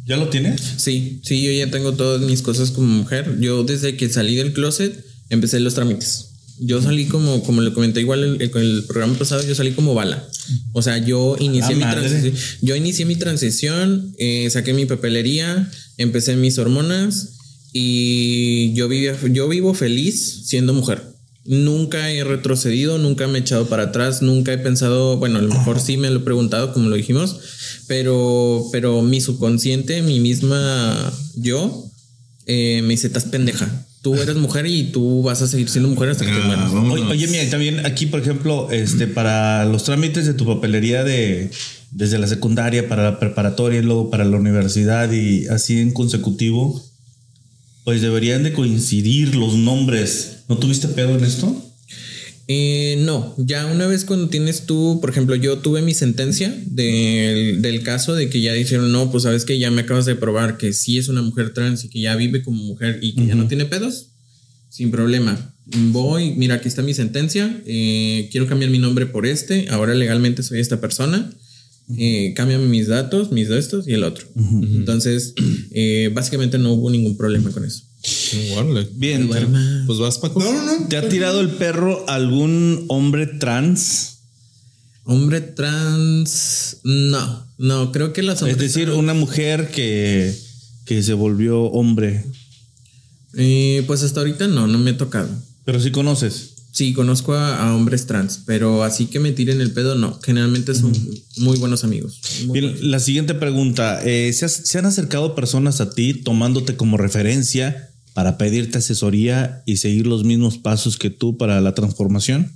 ¿ya lo tienes? Sí, sí, yo ya tengo todas mis cosas como mujer. Yo desde que salí del closet empecé los trámites. Yo salí como, como le comenté igual el, el- el programa pasado, yo salí como bala. O sea, yo inicié la mi transición. Yo inicié mi transición, eh, saqué mi papelería, empecé mis hormonas y yo, vivía, yo vivo feliz siendo mujer. Nunca he retrocedido, nunca me he echado para atrás, nunca he pensado, bueno, a lo mejor sí me lo he preguntado, como lo dijimos, pero, pero mi subconsciente, mi misma yo, eh, me dice, estás pendeja. Tú eres mujer y tú vas a seguir siendo mujer hasta que te Ah, mueras. vámonos. Oye, oye, mira, también aquí, por ejemplo, este, para los trámites de tu papelería de desde la secundaria para la preparatoria y luego para la universidad y así en consecutivo, pues deberían de coincidir los nombres. ¿No tuviste pedo en esto? Eh, no, ya una vez cuando tienes tú, por ejemplo, yo tuve mi sentencia del, del caso de que ya dijeron, no, pues sabes que ya me acabas de probar que sí es una mujer trans y que ya vive como mujer y que ya no tiene pedos, sin problema. Voy, mira, aquí está mi sentencia, eh, quiero cambiar mi nombre por este, ahora legalmente soy esta persona, eh, cámbiame mis datos, mis de estos y el otro. Entonces, eh, básicamente no hubo ningún problema con eso. Bien. Pues vas, Paco. ¿Te ha tirado el perro algún hombre trans? Hombre trans, no, no, creo que las Es decir, trans- una mujer que, que se volvió hombre. Eh, pues hasta ahorita no, no me ha tocado. Pero sí conoces. Sí, conozco a, a hombres trans, pero así que me tiren el pedo, no. Generalmente son muy buenos amigos. Muy buenos. Bien, la siguiente pregunta. eh, ¿se, has- se han acercado personas a ti tomándote como referencia para pedirte asesoría y seguir los mismos pasos que tú para la transformación?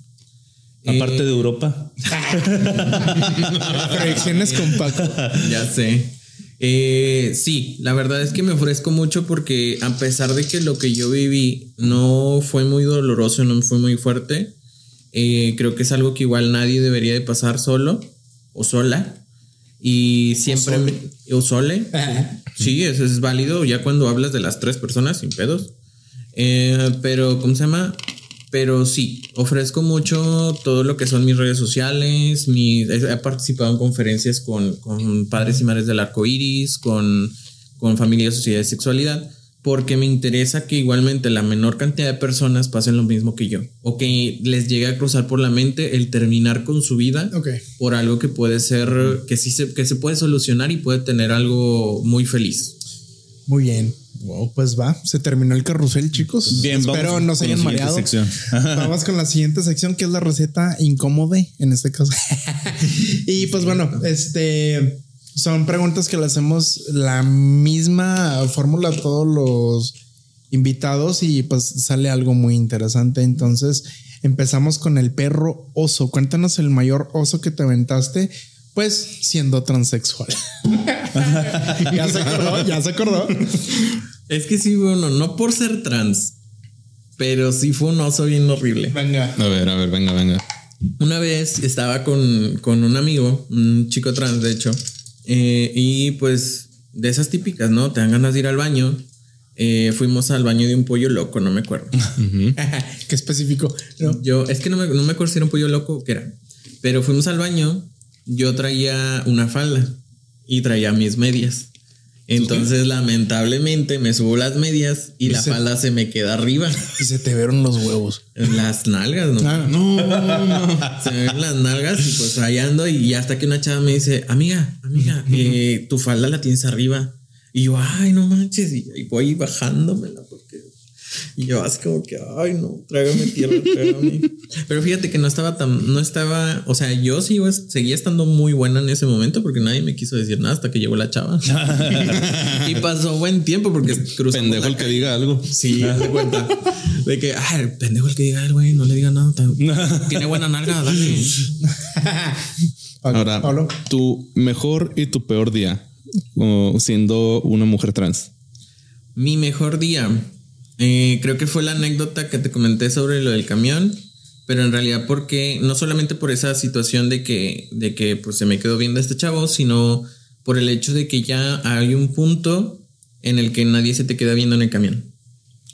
Aparte Eh, de Europa. [LAUGHS] Proyecciones con Paco. Ya sé. Eh, sí, la verdad es que me ofrezco mucho porque a pesar de que lo que yo viví no fue muy doloroso, no fue muy fuerte, eh, creo que es algo que igual nadie debería de pasar solo o sola. Y siempre... me- O sole. Sí, eso es válido ya cuando hablas de las tres personas sin pedos. Eh, pero, ¿cómo se llama? Pero sí, ofrezco mucho todo lo que son mis redes sociales. Mi, he he participado en conferencias con, con padres y madres del arco iris, con, con familia, sociedad y sexualidad, porque me interesa que igualmente la menor cantidad de personas pasen lo mismo que yo, o que les llegue a cruzar por la mente el terminar con su vida por algo que puede ser, que sí se, que se puede solucionar y puede tener algo muy feliz. Muy bien. Wow, pues va, se terminó el carrusel, chicos. Bien, vamos Espero no se hayan mareado. sección. [LAUGHS] Vamos con la siguiente sección, que es la receta incómoda en este caso. [LAUGHS] y pues bueno, este son preguntas que le hacemos la misma fórmula a todos los invitados y pues sale algo muy interesante. Entonces empezamos con el perro oso. Cuéntanos el mayor oso que te aventaste. Pues siendo transexual. [LAUGHS] ya se acordó, ya se acordó. Es que sí, bueno, no por ser trans, pero sí fue un oso bien horrible. Venga. A ver, a ver, venga, venga. Una vez estaba con, con un amigo, un chico trans, de hecho, eh, y pues de esas típicas, ¿no? Te dan ganas de ir al baño. Eh, fuimos al baño de un pollo loco, no me acuerdo. [LAUGHS] Qué específico. No. Yo, es que no me, no me acuerdo si era un pollo loco o qué era, pero fuimos al baño. Yo traía una falda y traía mis medias. Entonces, lamentablemente, me subo las medias y la se- falda se me queda arriba. Y se te vieron los huevos. Las nalgas, ¿no? Ah, No, Se me ven las nalgas y pues ahí ando y hasta que una chava me dice, amiga, amiga, eh, [LAUGHS] tu falda la tienes arriba. Y yo, ay, no manches, y, voy bajándomela porque... Y yo así como que, ay, no, trágame tierra, [LAUGHS] trágame. Pero fíjate que no estaba tan, no estaba, o sea, yo sí seguía estando muy buena en ese momento porque nadie me quiso decir nada hasta que llegó la chava. [LAUGHS] y pasó buen tiempo porque cruzamos pendejo el que diga algo. Sí, haz de cuenta. De que, ay, pendejo el que diga, "Ay, güey, no le diga nada. Tiene buena nalga, dale. Ahora, Pablo. tu mejor y tu peor día siendo una mujer trans. Mi mejor día. eh, creo que fue la anécdota que te comenté sobre lo del camión. Pero en realidad porque no solamente por esa situación de que, de que pues, se me quedó viendo este chavo, sino por el hecho de que ya hay un punto en el que nadie se te queda viendo en el camión.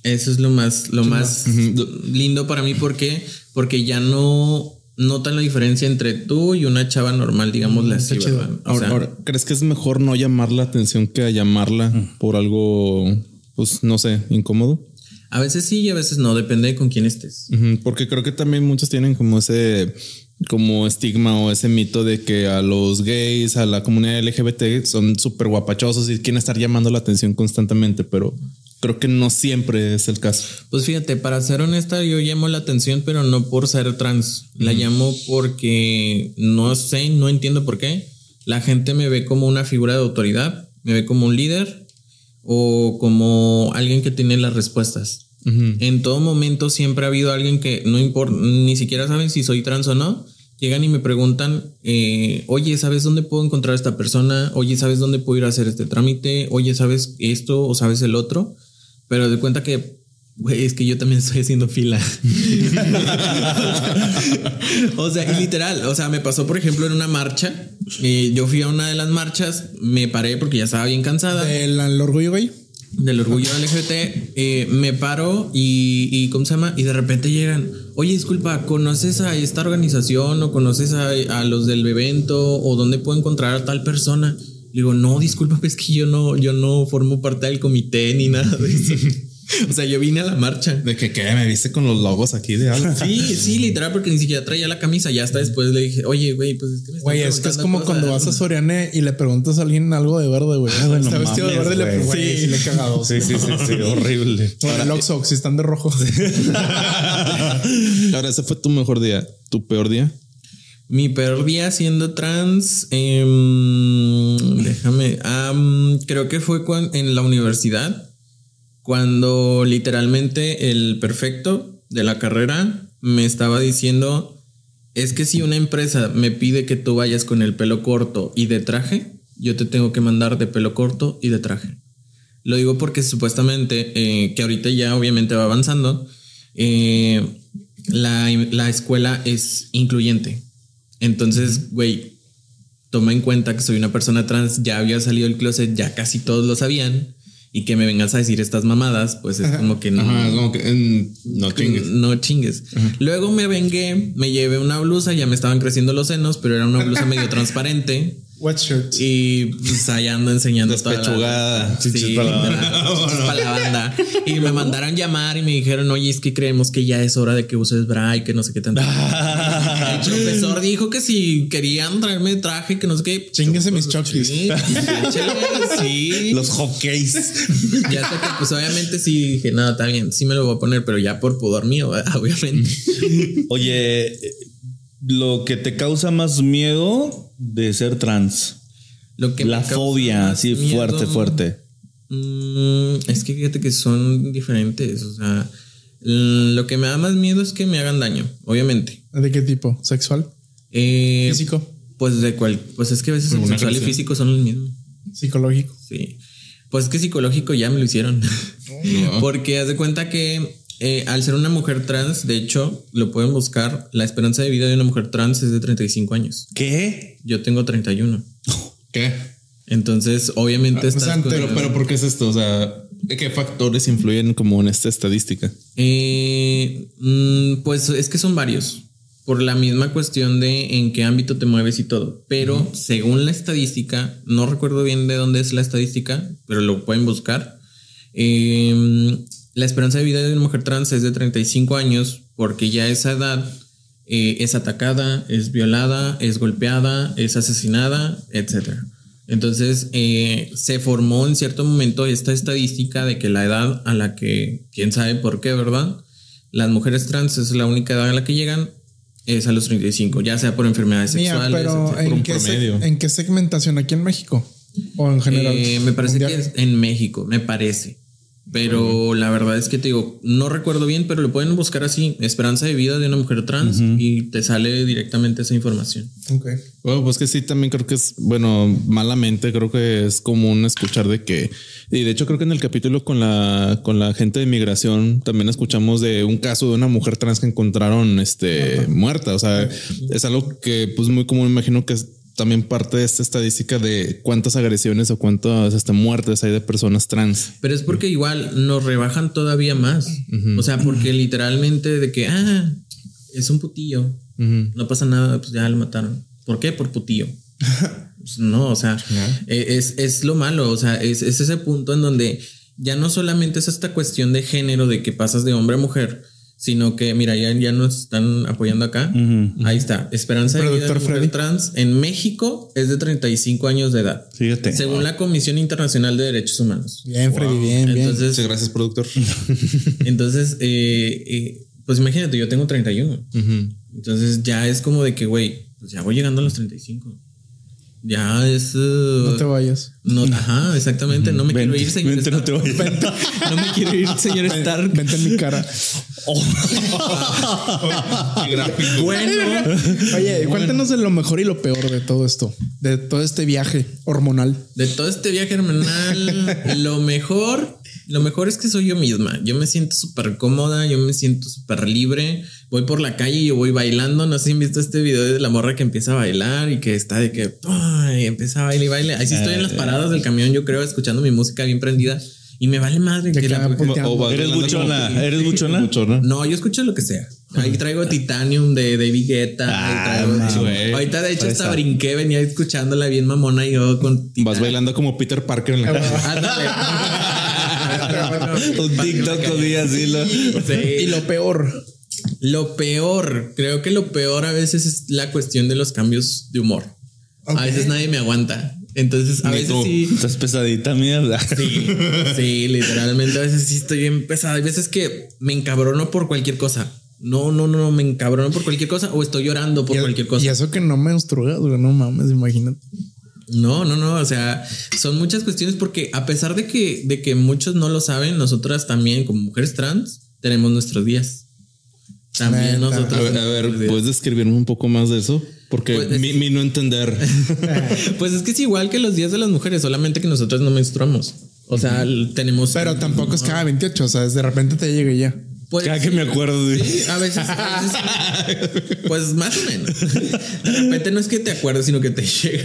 Eso es lo más, lo más lindo para mí porque, porque ya no notan la diferencia entre tú y una chava normal, digámosle así, chido. ¿verdad? Ahora, sea, ahora, ¿crees que es mejor no llamar la atención que a llamarla por algo, pues no sé, incómodo? a veces sí y a veces no, depende de con quién estés. Porque creo que también muchos tienen como ese como estigma o ese mito de que a los gays, a la comunidad LGBT son súper guapachosos y quieren estar llamando la atención constantemente, pero creo que no siempre es el caso. Pues fíjate, para ser honesta, yo llamo la atención, pero no por ser trans. La llamo porque no sé, no entiendo por qué. La gente me ve como una figura de autoridad, me ve como un líder o como alguien que tiene las respuestas. En todo momento siempre ha habido alguien que no importa, ni siquiera saben si soy trans o no. Llegan y me preguntan, eh, oye, ¿sabes dónde puedo encontrar a esta persona? Oye, ¿sabes dónde puedo ir a hacer este trámite? Oye, ¿sabes esto o sabes el otro? Pero de cuenta que, güey, es que yo también estoy haciendo fila. [LAUGHS] o sea, y literal, o sea, me pasó, por ejemplo, en una marcha. eh, yo fui a una de las marchas, me paré porque ya estaba bien cansada El, el orgullo gay. del orgullo LGBT, eh, me paro y, y, ¿cómo se llama? Y de repente llegan, oye, disculpa, ¿conoces a esta organización o conoces a, a los del evento o dónde puedo encontrar a tal persona? Le digo, no, disculpa, es que yo no, yo no formo parte del comité ni nada de eso. [LAUGHS] o sea, yo vine a la marcha. De que, ¿qué? Me viste con los logos aquí de algo. Sí, sí, literal, porque ni siquiera traía la camisa. Ya hasta después le dije, oye, güey, pues es que me Güey, es que es como cosas". cuando vas a Soriana y le preguntas a alguien algo de verde, güey. no Está vestido de verde y le güey, sí, le he cagado. Sí, sí, sí, sí, horrible. [LAUGHS] O el Oxxo, si están de rojo. [LAUGHS] Ahora, ese fue tu mejor día. ¿Tu peor día? Mi peor día siendo trans, em, déjame, am, creo que fue en la universidad, cuando literalmente el perfecto de la carrera me estaba diciendo, es que si una empresa me pide que tú vayas con el pelo corto y de traje, yo te tengo que mandar de pelo corto y de traje. Lo digo porque supuestamente, eh, que ahorita ya obviamente va avanzando, eh, la, la escuela es incluyente. Entonces, güey, toma en cuenta que soy una persona trans, ya había salido del closet, ya casi todos lo sabían. y que me vengas a decir estas mamadas, pues es como que no. Ajá, es como que en- no chingues. No chingues. Luego me vengué, me llevé una blusa, ya me estaban creciendo los senos, pero era una blusa medio [LAUGHS] transparente. What shirt? Y pues allá ando enseñando toda la- Despechugada. Sí, Chichis para la banda. literal, chichis para la banda. Y me mandaron llamar y me dijeron, oye, es que creemos que ya es hora de que uses bra y que no sé qué tanto. [LAUGHS] El profesor dijo que si querían traerme traje, que no sé qué. Chinguese mis chokis. Sí, échale, sí. Los hockeys. [LAUGHS] Ya sé que, pues obviamente sí dije, no, está bien, sí me lo voy a poner, pero ya por pudor mío, [LAUGHS] obviamente. Oye, lo que te causa más miedo de ser trans. Lo que la fobia, así miedo, fuerte, fuerte. mm, es que fíjate que son diferentes. O sea, l- lo que me da más miedo es que me hagan daño, obviamente. ¿De qué tipo? ¿Sexual? Eh, ¿Físico? Pues de cual, pues es que a veces el ¿Alguna sexual y físico son el mismo. ¿Psicológico? Sí. Pues es que psicológico ya me lo hicieron. [LAUGHS] No. Porque haz de cuenta que eh, al ser una mujer trans, de hecho, lo pueden buscar. La esperanza de vida de una mujer trans es de 35 años. ¿Qué? Yo tengo 31. [LAUGHS] ¿Qué? Entonces, obviamente, estás con- Pero, pero ¿por qué es esto? O sea, ¿qué factores influyen como en esta estadística? Eh, mm, pues es que son varios. Por la misma cuestión de en qué ámbito te mueves y todo. Pero según la estadística, no recuerdo bien de dónde es la estadística, pero lo pueden buscar. Eh, la esperanza de vida de una mujer trans es de 35 años porque ya a esa edad eh, es atacada, es violada, es golpeada, es asesinada, etc. Entonces eh, se formó en cierto momento esta estadística de que la edad a la que, quién sabe por qué, ¿verdad? Las mujeres trans es la única edad a la que llegan, es a los 35, ya sea por enfermedades Mía, sexuales. pero etcétera. por ¿en un qué, promedio. ¿en qué segmentación? ¿Aquí en México? ¿O en general? Eh, me parece Mundial. que es en México, me parece. Pero la verdad es que te digo, no recuerdo bien, pero lo pueden buscar así, esperanza de vida de una mujer trans y te sale directamente esa información. Ok. Bueno, pues que sí, también creo que es, bueno, malamente creo que es común escuchar de que, y de hecho creo que en el capítulo con la, con la gente de migración también escuchamos de un caso de una mujer trans que encontraron este, muerta. O sea, es algo que pues muy común, imagino que es también parte de esta estadística de cuántas agresiones o cuántas este, muertes hay de personas trans. Pero es porque igual nos rebajan todavía más. O sea, porque literalmente de que, ah, es un putillo, no pasa nada, pues ya lo mataron. ¿Por qué? Por putillo. [LAUGHS] Pues no, o sea, eh, es, es lo malo, o sea, es, es ese punto en donde ya no solamente es esta cuestión de género, de que pasas de hombre a mujer, sino que, mira, ya, ya nos están apoyando acá. Ahí está, esperanza de vida de mujer trans en México es de 35 años de edad, Fíjate. según la Comisión Internacional de Derechos Humanos. Bien, Freddy, bien, bien. Entonces, Muchas gracias, productor. [LAUGHS] entonces, eh, eh, pues imagínate, yo tengo 31. Ujú. Entonces ya es como de que, güey, pues ya voy llegando a los 35. Ya es... uh, no te vayas. no, ajá, exactamente. No me Vente, quiero ir, señor vente, no te Stark. vayas. No me quiero ir, señor Stark. Vente en mi cara. [LAUGHS] Bueno, Oye, cuéntanos de lo mejor y lo peor de todo esto, de todo este viaje hormonal. de todo este viaje hermanal, lo mejor, lo mejor es que soy yo misma. Yo me siento súper cómoda, yo me siento súper libre. Voy por la calle y yo voy bailando. No sé si han visto este video de la morra que empieza a bailar y que está de que ay, empieza a bailar y baile. Ahí sí estoy en las paradas del camión, yo creo, escuchando mi música bien prendida. Y me vale madre que que, la ah, O ¿Eres buchona? ¿Eres buchona? Buchona. No, yo escucho lo que sea. Ahí traigo Titanium de David Guetta. Ah, ahí traigo- mames, güey. Ahorita, de hecho, hasta brinqué, venía escuchándola bien mamona y yo con Vas bailando como Peter Parker en la Ándale. [LAUGHS] Un TikTok con días, sí, lo- Sí. Y lo peor. Lo peor, creo que lo peor a veces es la cuestión de los cambios de humor. A veces nadie me aguanta. Entonces, a Ni veces tú. sí. Estás pesadita, mierda. Sí, sí, literalmente a veces sí estoy bien pesada. Hay veces que me encabrono por cualquier cosa. No, no, no, me encabrono por cualquier cosa o estoy llorando por y, cualquier cosa. y eso que no me güey, no mames, imagínate. No, no, no. O sea, son muchas cuestiones porque a pesar de que, de que muchos no lo saben, nosotras también, como mujeres trans, tenemos nuestros días. También Neta. nosotros. A ver, a ver. ¿puedes describirme un poco más de eso? Porque Pues, es- mi, mi no entender. [LAUGHS] Pues es que es igual que los días de las mujeres, solamente que nosotros no menstruamos. O sea, l- tenemos. Pero tampoco es cada 28, o sea, de repente te llega y ya. Pues, Cada que me acuerdo de. Sí, a veces, a veces- [LAUGHS] Pues más o menos. De repente no es que te acuerdes, sino que te llega.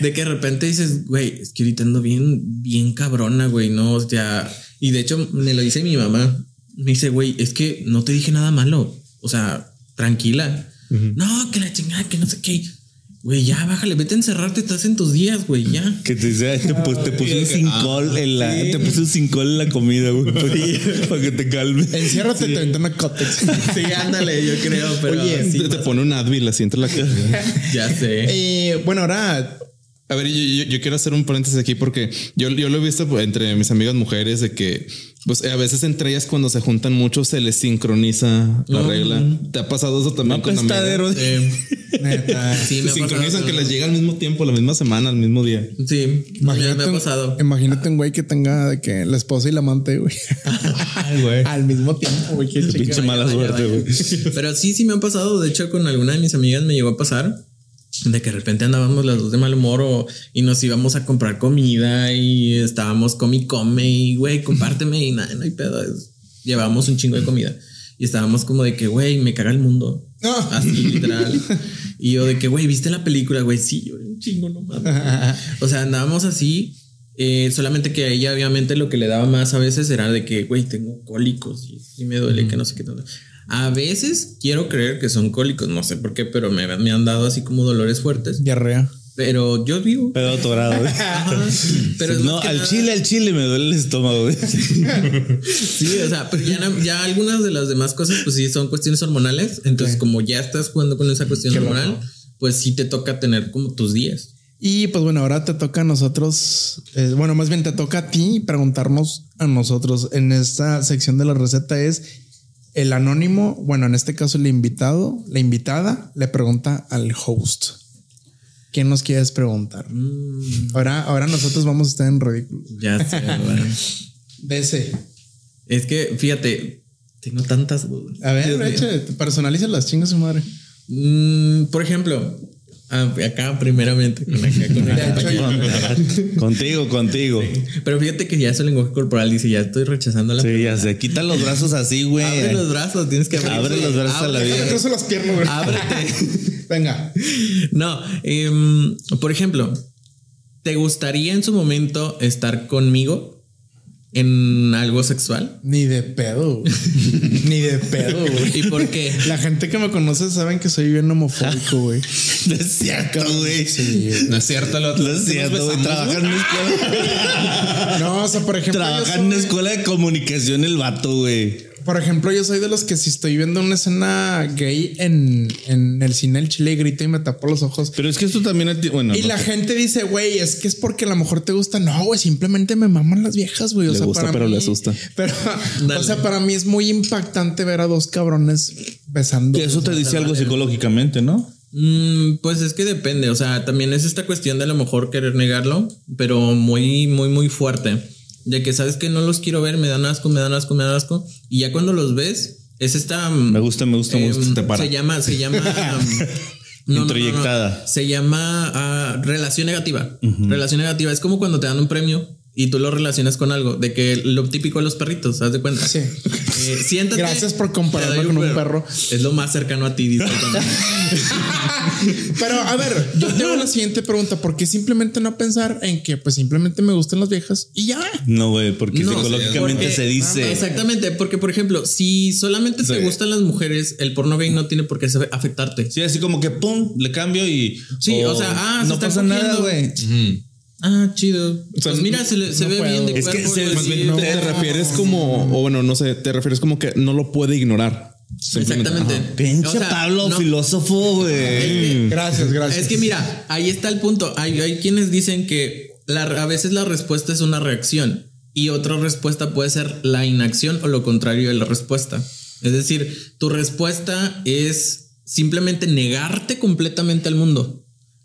De que de repente dices, güey, es que ahorita ando bien, bien cabrona, güey, no, o sea, y de hecho me lo dice mi mamá. Me dice, güey, es que no te dije nada malo. O sea, tranquila. No, que la chingada, que no sé qué. Güey, ya bájale, vete a encerrarte, estás en tus días, güey, ya. Que te, dice, "Ay, te, pu- te puse un cincol en la, te puse un cincol en la comida, güey, para, para que te calme. Enciérrate, te vente una cótex. [LAUGHS] Sí, ándale, yo creo, pero Oye, sí, te, te pone un Advil así entre la cara. [LAUGHS] ya sé. Eh, bueno, ahora A ver, yo, yo- yo quiero hacer un paréntesis aquí porque yo, yo lo he visto entre mis amigas mujeres de que pues a veces entre ellas cuando se juntan mucho se les sincroniza la regla. ¿Te ha pasado eso también No, con amigas? apestadero. Eh, [LAUGHS] neta. sí, Se me ha sincronizan que les llega al mismo tiempo, la misma semana, al mismo día. Sí, me Imagínate, ha un- pasado. imagínate un güey que tenga de que la esposa y la amante, güey. [LAUGHS] Al mismo tiempo, güey. Qué Pinche mala Vaya, suerte, güey. Pero sí, sí me ha pasado. De hecho, con alguna de mis amigas me llegó a pasar de que de repente andábamos las dos de mal humor o, y nos íbamos a comprar comida y estábamos come y come y güey, compárteme y nada, no hay pedo. Llevábamos un chingo de comida y estábamos como de que güey, me caga el mundo. Ah. Así literal. [LAUGHS] Y yo de que güey, ¿viste la película? Güey, sí, yo un chingo, no mames. [LAUGHS] O sea, andábamos así. eh, solamente que a ella, obviamente, lo que le daba más a veces era de que, güey, tengo cólicos y, y me duele, que no sé qué tanto. A veces quiero creer que son cólicos, no sé por qué, pero me, me han dado así como dolores fuertes. Diarrea. Pero yo vivo. Pedo atorado. [LAUGHS] Pero no, al nada- chile, al chile me duele el estómago. [LAUGHS] Sí, o sea, pero ya, ya algunas de las demás cosas, pues sí, son cuestiones hormonales. Entonces, Ok. como ya estás jugando con esa cuestión Qué hormonal, loco. pues sí te toca tener como tus días. Y pues bueno, ahora te toca a nosotros, eh, bueno, más bien te toca a ti preguntarnos a nosotros. En esta sección de la receta es el anónimo, bueno, en este caso el invitado, la invitada le pregunta al host. ¿Qué nos quieres preguntar? Ahora, ahora nosotros vamos a estar en ridículo. Ya sé. Es que, fíjate, tengo tantas dudas. A ver, personaliza las chingas su madre. Mm, por ejemplo, ah, acá primeramente con acá, con acá. De hecho, [LAUGHS] contigo, contigo. Pero fíjate que ya su lenguaje corporal dice, ya estoy rechazando la Sí, ya sé. Quita los brazos así, güey. Abre los brazos, tienes que abrir. Abre los brazos a la vida. Cruzo las piernas, güey. Ábrete. [LAUGHS] Venga. No, em, por ejemplo, ¿te gustaría en su momento estar conmigo en algo sexual? Ni de pedo. [LAUGHS] Ni de pedo, güey. ¿Y por qué? La gente que me conoce saben que soy bien homofóbico, [LAUGHS] güey. No es cierto, güey. No es cierto, lo No es cierto, güey. Trabaja en una escuela. [LAUGHS] No, o sea, por ejemplo, Trabaja en una escuela de comunicación el vato, güey. Por ejemplo, yo soy de los que si estoy viendo una escena gay en, en el cine el chile grito y me tapo los ojos. Pero es que esto también a ti- bueno. y no la sé. gente dice, güey, es que es porque a lo mejor te gusta. No, güey, simplemente me maman las viejas, güey. O Le sea, gusta, para pero mí- le asusta. Pero, [LAUGHS] Dale. o sea, para mí es muy impactante ver a dos cabrones besando. Que eso te dice algo psicológicamente, ¿no? Mm, pues es que depende, o sea, también es esta cuestión de a lo mejor querer negarlo, pero muy, muy, muy fuerte. De que sabes que no los quiero ver, me dan asco, me dan asco, me dan asco. Y ya cuando los ves, es esta. mm, Me gusta, me gusta, me gusta. em, Te para. Se llama, se llama. [LAUGHS] um, no, no, no, no. Introyectada. Se llama ah, relación negativa. Relación negativa es como cuando te dan un premio y tú lo relacionas con algo, de que lo típico de los perritos, ¿haz de cuenta? Sí. Eh, siéntate. Gracias por compararme Te doy con un perro. Es lo más cercano a ti. [LAUGHS] Pero a ver, yo tengo la siguiente pregunta: ¿por qué simplemente no pensar en que pues simplemente me gustan las viejas y ya? No, güey, porque No, psicológicamente porque- se dice. Exactamente, porque por ejemplo, si solamente te Sí. gustan las mujeres, el porno gay no tiene por qué afectarte. Sí, así como que pum, le cambio y. Sí, o sea, ah, se no está pasa nada, güey. Ah, chido. sea, pues mira, se, le- se no ve puedo. bien de Es que cuerpo. se- más bien no Te refieres como, o bueno, no sé, te refieres como que no lo puede ignorar. Exactamente. ajá. Pinche O sea, Pablo, no- filósofo, güey. Gracias, gracias. Es que mira, ahí está el punto. Hay, hay quienes dicen que la- a veces la respuesta es una reacción y otra respuesta puede ser la inacción o lo contrario de la respuesta. Es decir, tu respuesta es simplemente negarte completamente al mundo.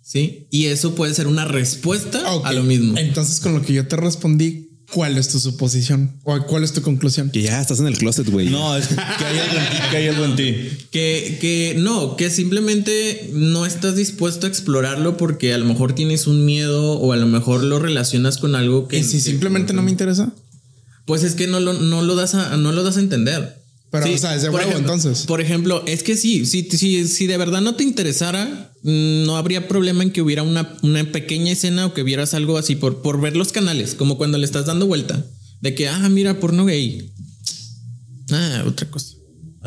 ¿Sí? Y eso puede ser una respuesta a lo mismo. Entonces, con lo que yo te respondí, ¿cuál es tu suposición? ¿O cuál es tu conclusión? Que ya estás en el closet, güey. No, es que hay algo en ti. Que hay algo en ti. Que, que no, que simplemente no estás dispuesto a explorarlo porque a lo mejor tienes un miedo o a lo mejor lo relacionas con algo que. ¿Y si que- simplemente no me interesa? Pues es que no lo, no lo das a, no lo das a entender. Pero, Sí, o sea, es de por huevo, ejemplo- entonces. Por ejemplo, es que sí, si, si, si de verdad no te interesara, mm, no habría problema en que hubiera una, una pequeña escena o que vieras algo así por, por ver los canales, como cuando le estás dando vuelta. De que, ah, mira, porno gay. Ah, otra cosa.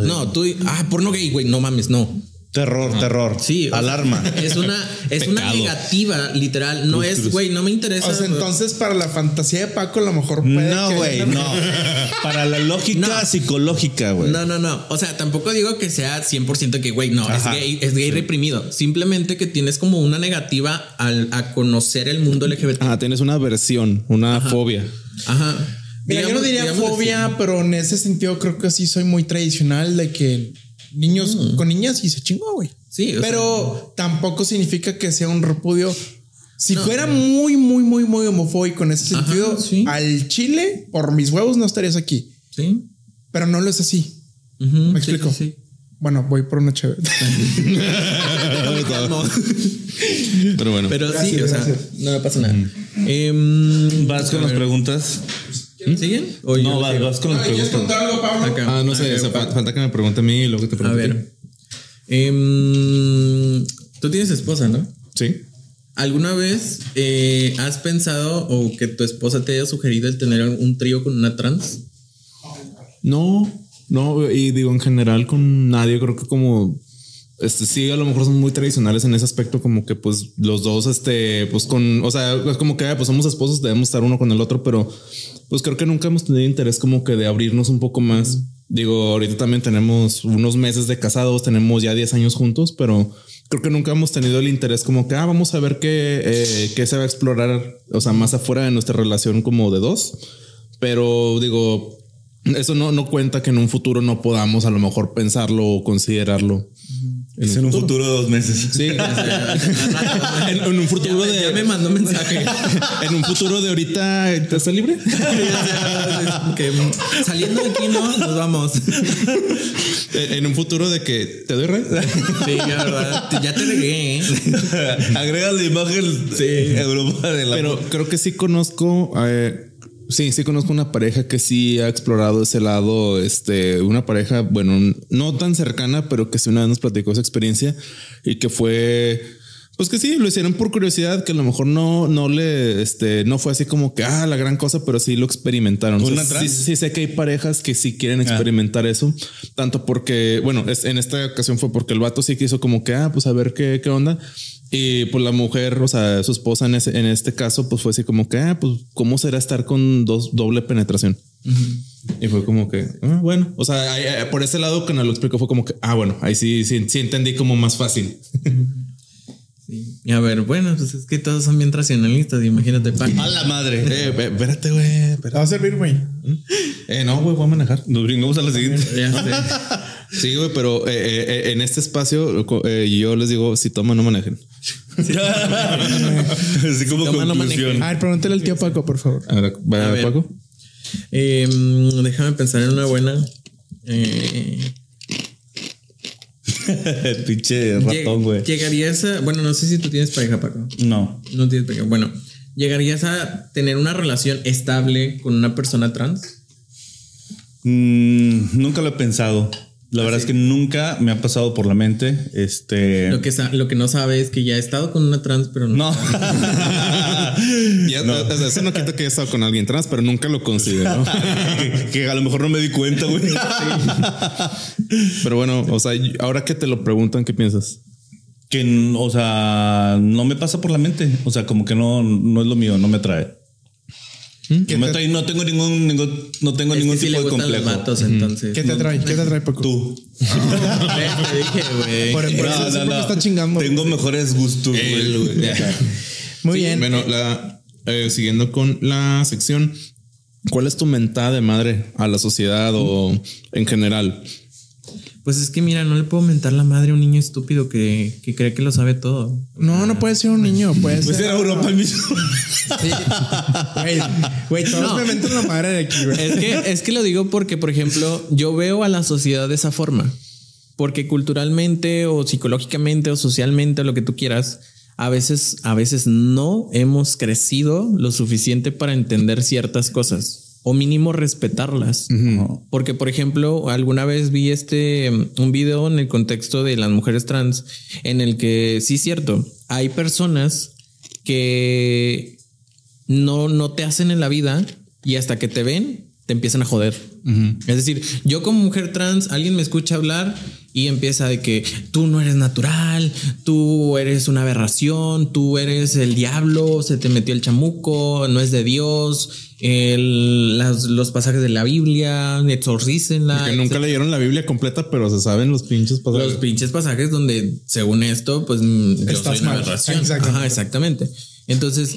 No, tú, ah, porno gay, güey, no mames, no. Terror, terror. Sí. Alarma. Es una, es una negativa, literal. No es, güey, no me interesa. O sea, entonces para la fantasía de Paco a lo mejor puede No, güey, no. Para la lógica No. psicológica, güey. No, no, no. O sea, tampoco digo que sea 100% que, güey, no, es gay, es gay reprimido. Simplemente que tienes como una negativa al, a conocer el mundo LGBT. Ah, tienes una aversión, una fobia. Ajá. Mira, yo no diría fobia, pero en ese sentido creo que sí soy muy tradicional de que niños Mm. con niñas y se chingó, güey. Sí, pero tampoco significa que sea un repudio. Si No. fuera muy, muy, muy, muy homofóbico en ese Ajá, sentido, sí. al chile, por mis huevos no estarías aquí. Sí. Pero no lo es así. ¿Me explico? sí, sí. Bueno, voy por una chévere. Pero bueno. Pero sí, Gracias, o sea, gracias. no me pasa nada. Em, ¿Vas con las preguntas? ¿Siguen? O No, vas, vas con las preguntas. algo, Pablo? Acá. ah, no sé, A o sea, ver, fa- falta que me pregunte a mí y luego que te pregunte. a ver. Em, Tú tienes esposa, ¿no? Sí. ¿Alguna vez eh, has pensado o que tu esposa te haya sugerido el tener un trío con una trans? No, no, y digo en general con nadie, creo que como este sí, a lo mejor son muy tradicionales en ese aspecto, como que pues los dos, este, pues con, o sea, es como que ah, pues somos esposos, debemos estar uno con el otro, pero pues creo que nunca hemos tenido interés como que de abrirnos un poco más. Digo, ahorita también tenemos unos meses de casados, tenemos ya 10 años juntos, pero creo que nunca hemos tenido el interés como que, ah, vamos a ver qué, eh, qué se va a explorar, o sea, más afuera de nuestra relación como de dos. Pero digo, eso no, no cuenta que en un futuro no podamos a lo mejor pensarlo o considerarlo. En un futuro de dos meses. Sí, [LAUGHS] en, en un futuro Ya de. ya me mandó mensaje. [LAUGHS] en un futuro de ahorita, ¿estás libre? [LAUGHS] que saliendo de aquí, ¿no? Nos vamos. En en un futuro de que te doy red. Sí, ya, verdad. Ya te regué, ¿eh? Agrega la imagen de Europa de la Pero creo que sí conozco. eh, sí, sí conozco una pareja que sí ha explorado ese lado. Este, una pareja, bueno, no tan cercana, pero que sí una vez nos platicó esa experiencia y que fue. Pues que sí, lo hicieron por curiosidad, que a lo mejor no, no le, este, no fue así como que, ah, la gran cosa, pero sí lo experimentaron. ¿Con O sea, sí, sí sé que hay parejas que sí quieren experimentar eso, tanto porque, bueno, es, en esta ocasión fue porque el vato sí quiso como que, ah, pues a ver qué, qué onda. Y pues la mujer, o sea, su esposa en, ese, en este caso, pues fue así como que, ah, pues cómo será estar con dos doble penetración. Y fue como que, ah, bueno, o sea, ahí, ahí, por ese lado que nos lo explicó fue como que, ah, bueno, ahí sí, sí, sí entendí como más fácil. [LAUGHS] Sí. Y a ver, bueno, pues es que todos son bien racionalistas. Imagínate, pa. A la madre. Eh, espérate, güey. espérate. ¿Te va a servir, güey? Eh, no, güey, voy a manejar. Nos brincamos a la siguiente. Ya sé. [LAUGHS] Sí, güey, pero eh, eh, eh, en este espacio eh, yo les digo, si toman, no manejen. Así como Toma, no conclusión. A ver, pregúntale al tío Paco, por favor. A ver, ¿va, A ver. Paco? Eh, déjame pensar en una buena. Eh, [LAUGHS] Pinche ratón, lleg- güey. Llegarías a. Bueno, no sé si tú tienes pareja, Paco. No. No tienes pareja. Bueno, ¿llegarías a tener una relación estable con una persona trans? Mm, nunca lo he pensado. La verdad es que nunca me ha pasado por la mente. Este. Lo que, sa- lo que no sabe es que ya he estado con una trans, pero no. No. [LAUGHS] Ya, o sea, eso no quita que haya estado con alguien trans, pero nunca lo consideró. que, [LAUGHS] que a lo mejor no me di cuenta, güey. pero bueno, o sea, ahora que te lo preguntan, ¿qué piensas? que, o sea, no me pasa por la mente. O sea, como que no, no es lo mío, no me atrae. No, me atrae, no tengo ningún, ningún- no tengo Es ningún que tipo le de complejo. entonces. ¿Qué te no. trae? ¿Qué te trae, Paco? Tú. Te dije, güey. Por, por eso siempre me está chingando. Tengo mejores gustos, güey. [LAUGHS] Muy Sí, bien. Bueno, la, eh, siguiendo con la sección, ¿cuál es tu mentada de madre a la sociedad o en general? Pues es que mira, no le puedo mentar la madre a un niño estúpido que, que cree que lo sabe todo. No, no puede ser un niño, [LAUGHS] puede Pues ser. Europa el mismo. Sí. Güey, güey, todos No. me mentan la madre de aquí, güey. Es que, es que lo digo porque, por ejemplo, yo veo a la sociedad de esa forma. Porque culturalmente o psicológicamente o socialmente o lo que tú quieras, a veces, a veces no hemos crecido lo suficiente para entender ciertas cosas. O mínimo respetarlas. Porque, por ejemplo, alguna vez vi este un video en el contexto de las mujeres trans, en el que sí es cierto, hay personas que no, no te hacen en la vida y hasta que te ven, te empiezan a joder. Es decir, yo como mujer trans, alguien me escucha hablar y empieza de que tú no eres natural, tú eres una aberración, tú eres el diablo, se te metió el chamuco, no es de Dios, el- las- los pasajes de la Biblia, exorcícenla. Que nunca leyeron la Biblia completa, pero se saben los pinches pasajes. Los pinches pasajes donde, según esto, pues yo Estás soy una mal. aberración. Exactamente. Ajá, exactamente. Entonces,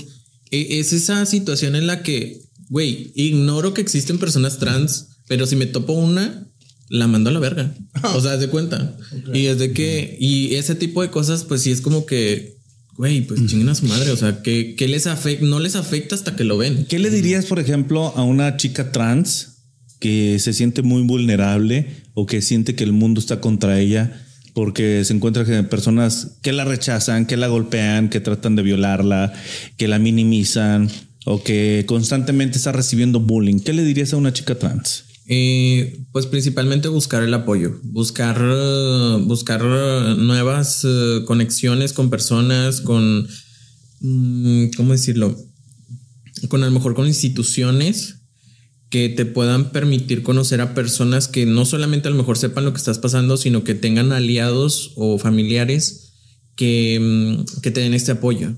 e- es esa situación en la que, güey, ignoro que existen personas trans, pero si me topo una, la mando a la verga. O sea, haz de cuenta. Y es de que, y ese tipo de cosas, pues sí es como que, güey, pues chinguen a su madre. O sea, que les afecta, no les afecta hasta que lo ven. ¿Qué le dirías, por ejemplo, a una chica trans que se siente muy vulnerable o que siente que el mundo está contra ella porque se encuentra con personas que la rechazan, que la golpean, que tratan de violarla, que la minimizan o que constantemente está recibiendo bullying? ¿Qué le dirías a una chica trans? Eh, pues principalmente buscar el apoyo, buscar, eh, buscar eh, nuevas eh, conexiones con personas, con, mm, ¿cómo decirlo? Con a lo mejor con instituciones que te puedan permitir conocer a personas que no solamente a lo mejor sepan lo que estás pasando, sino que tengan aliados o familiares que, mm, que te den este apoyo.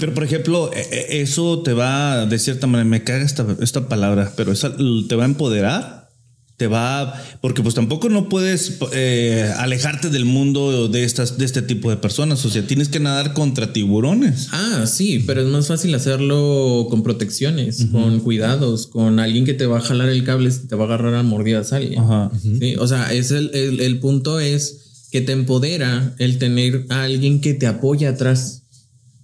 Pero, por ejemplo, e- e- eso te va, de cierta manera, me caga esta, esta palabra, pero esa te va a empoderar, te va, porque pues tampoco no puedes eh, alejarte del mundo de, estas, de este tipo de personas, o sea, tienes que nadar contra tiburones. Ah, sí, pero es más fácil hacerlo con protecciones, con cuidados, con alguien que te va a jalar el cable si te va a agarrar a mordidas a alguien. Ajá. Sí, o sea, es el, el- el punto es que te empodera el tener a alguien que te apoya atrás.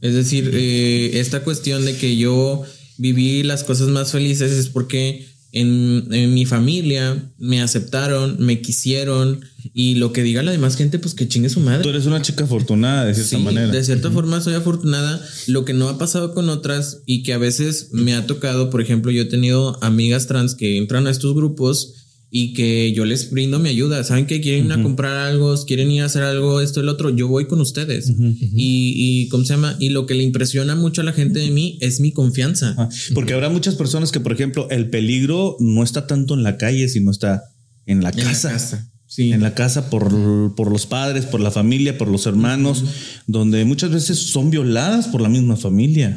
Es decir, eh, esta cuestión de que yo viví las cosas más felices es porque en, en mi familia me aceptaron, me quisieron y lo que diga la demás gente, pues que chingue su madre. Tú eres una chica afortunada, de cierta Sí, manera. De cierta forma soy afortunada. Lo que no ha pasado con otras y que a veces me ha tocado, por ejemplo, yo he tenido amigas trans que entran a estos grupos y que yo les brindo mi ayuda. Saben que quieren ir a comprar algo, quieren ir a hacer algo, esto, el otro. Yo voy con ustedes. Y, y, ¿cómo se llama? Y lo que le impresiona mucho a la gente de mí es mi confianza. Porque habrá muchas personas que, por ejemplo, el peligro no está tanto en la calle, sino está en la En la casa. casa. Sí. En la casa por, por los padres, por la familia, por los hermanos, donde muchas veces son violadas por la misma familia.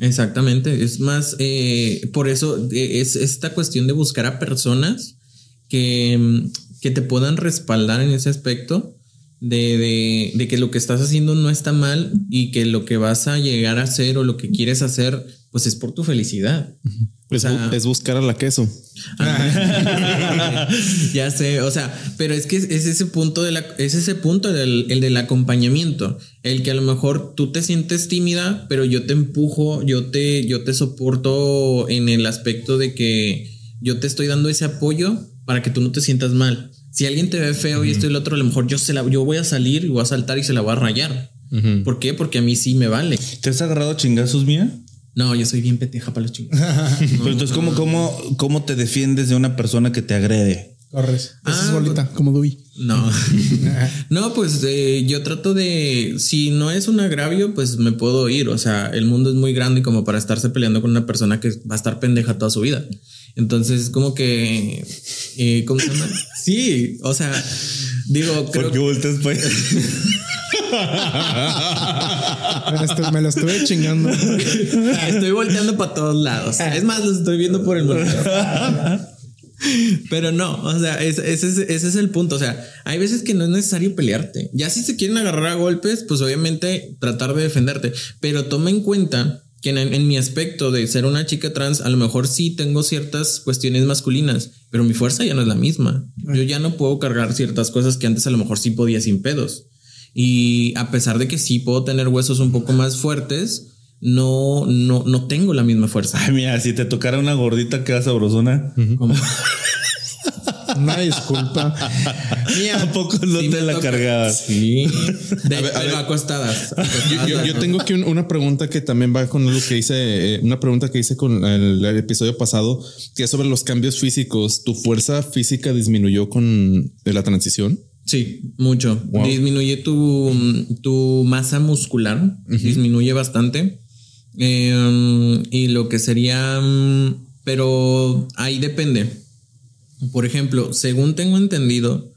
Exactamente. Es más, eh, por eso eh, es esta cuestión de buscar a personas que, mm, que te puedan respaldar en ese aspecto de, de- de que lo que estás haciendo no está mal y que lo que vas a llegar a hacer o lo que quieres hacer, pues es por tu felicidad. Es, o sea- bu- es buscar a la queso. [LAUGHS] ya sé, o sea, pero es que es ese punto de la, es ese punto del, el del acompañamiento, el que a lo mejor tú te sientes tímida, pero yo te empujo, yo te, yo te soporto en el aspecto de que yo te estoy dando ese apoyo para que tú no te sientas mal. Si alguien te ve feo y esto y el otro, a lo mejor yo se la, yo voy a salir y voy a saltar y se la voy a rayar. ¿Por qué? Porque a mí sí me vale. ¿Te has agarrado a chingazos, mía? No, yo soy bien peteja para los chingos. [LAUGHS] Pero entonces, ¿cómo, cómo, ¿cómo te defiendes de una persona que te agrede? Corres. Esa es Ah, bolita, como Dewey. No, [LAUGHS] [LAUGHS] no, pues eh, yo trato de, si no es un agravio, pues me puedo ir. O sea, el mundo es muy grande como para estarse peleando con una persona que va a estar pendeja toda su vida. Entonces, como que, eh, ¿cómo se llama? Sí, o sea, digo, creo volteas pues? Me lo me lo estuve chingando. estoy volteando para todos lados. Es más, los estoy viendo por el monitor. Pero no, o sea, ese, ese es- ese es el punto. O sea, hay veces que no es necesario pelearte. Ya si se quieren agarrar a golpes, pues obviamente tratar de defenderte. Pero toma en cuenta que en, en mi aspecto de ser una chica trans, a lo mejor sí tengo ciertas cuestiones masculinas, pero mi fuerza ya no es la misma. Yo ya no puedo cargar ciertas cosas que antes a lo mejor sí podía sin pedos. Y a pesar de que sí puedo tener huesos un poco más fuertes, no, no, no tengo la misma fuerza. Ay, mira, si te tocara una gordita, queda sabrosona. Como- [LAUGHS] Una disculpa. Mía, [LAUGHS] ¿A poco no Sí te la toca. cargabas? Sí. De, [LAUGHS] A ver, a pero ver. acostadas. Yo, acostadas, yo- yo ¿no? tengo aquí un- una pregunta que también va con lo que hice, eh, una pregunta que hice con el, el episodio pasado, que es sobre los cambios físicos. ¿Tu fuerza física disminuyó con la transición? Sí, mucho. Wow. Disminuye tu, tu masa muscular, disminuye bastante. Eh, y lo que sería, mm, pero ahí depende. Por ejemplo, según tengo entendido,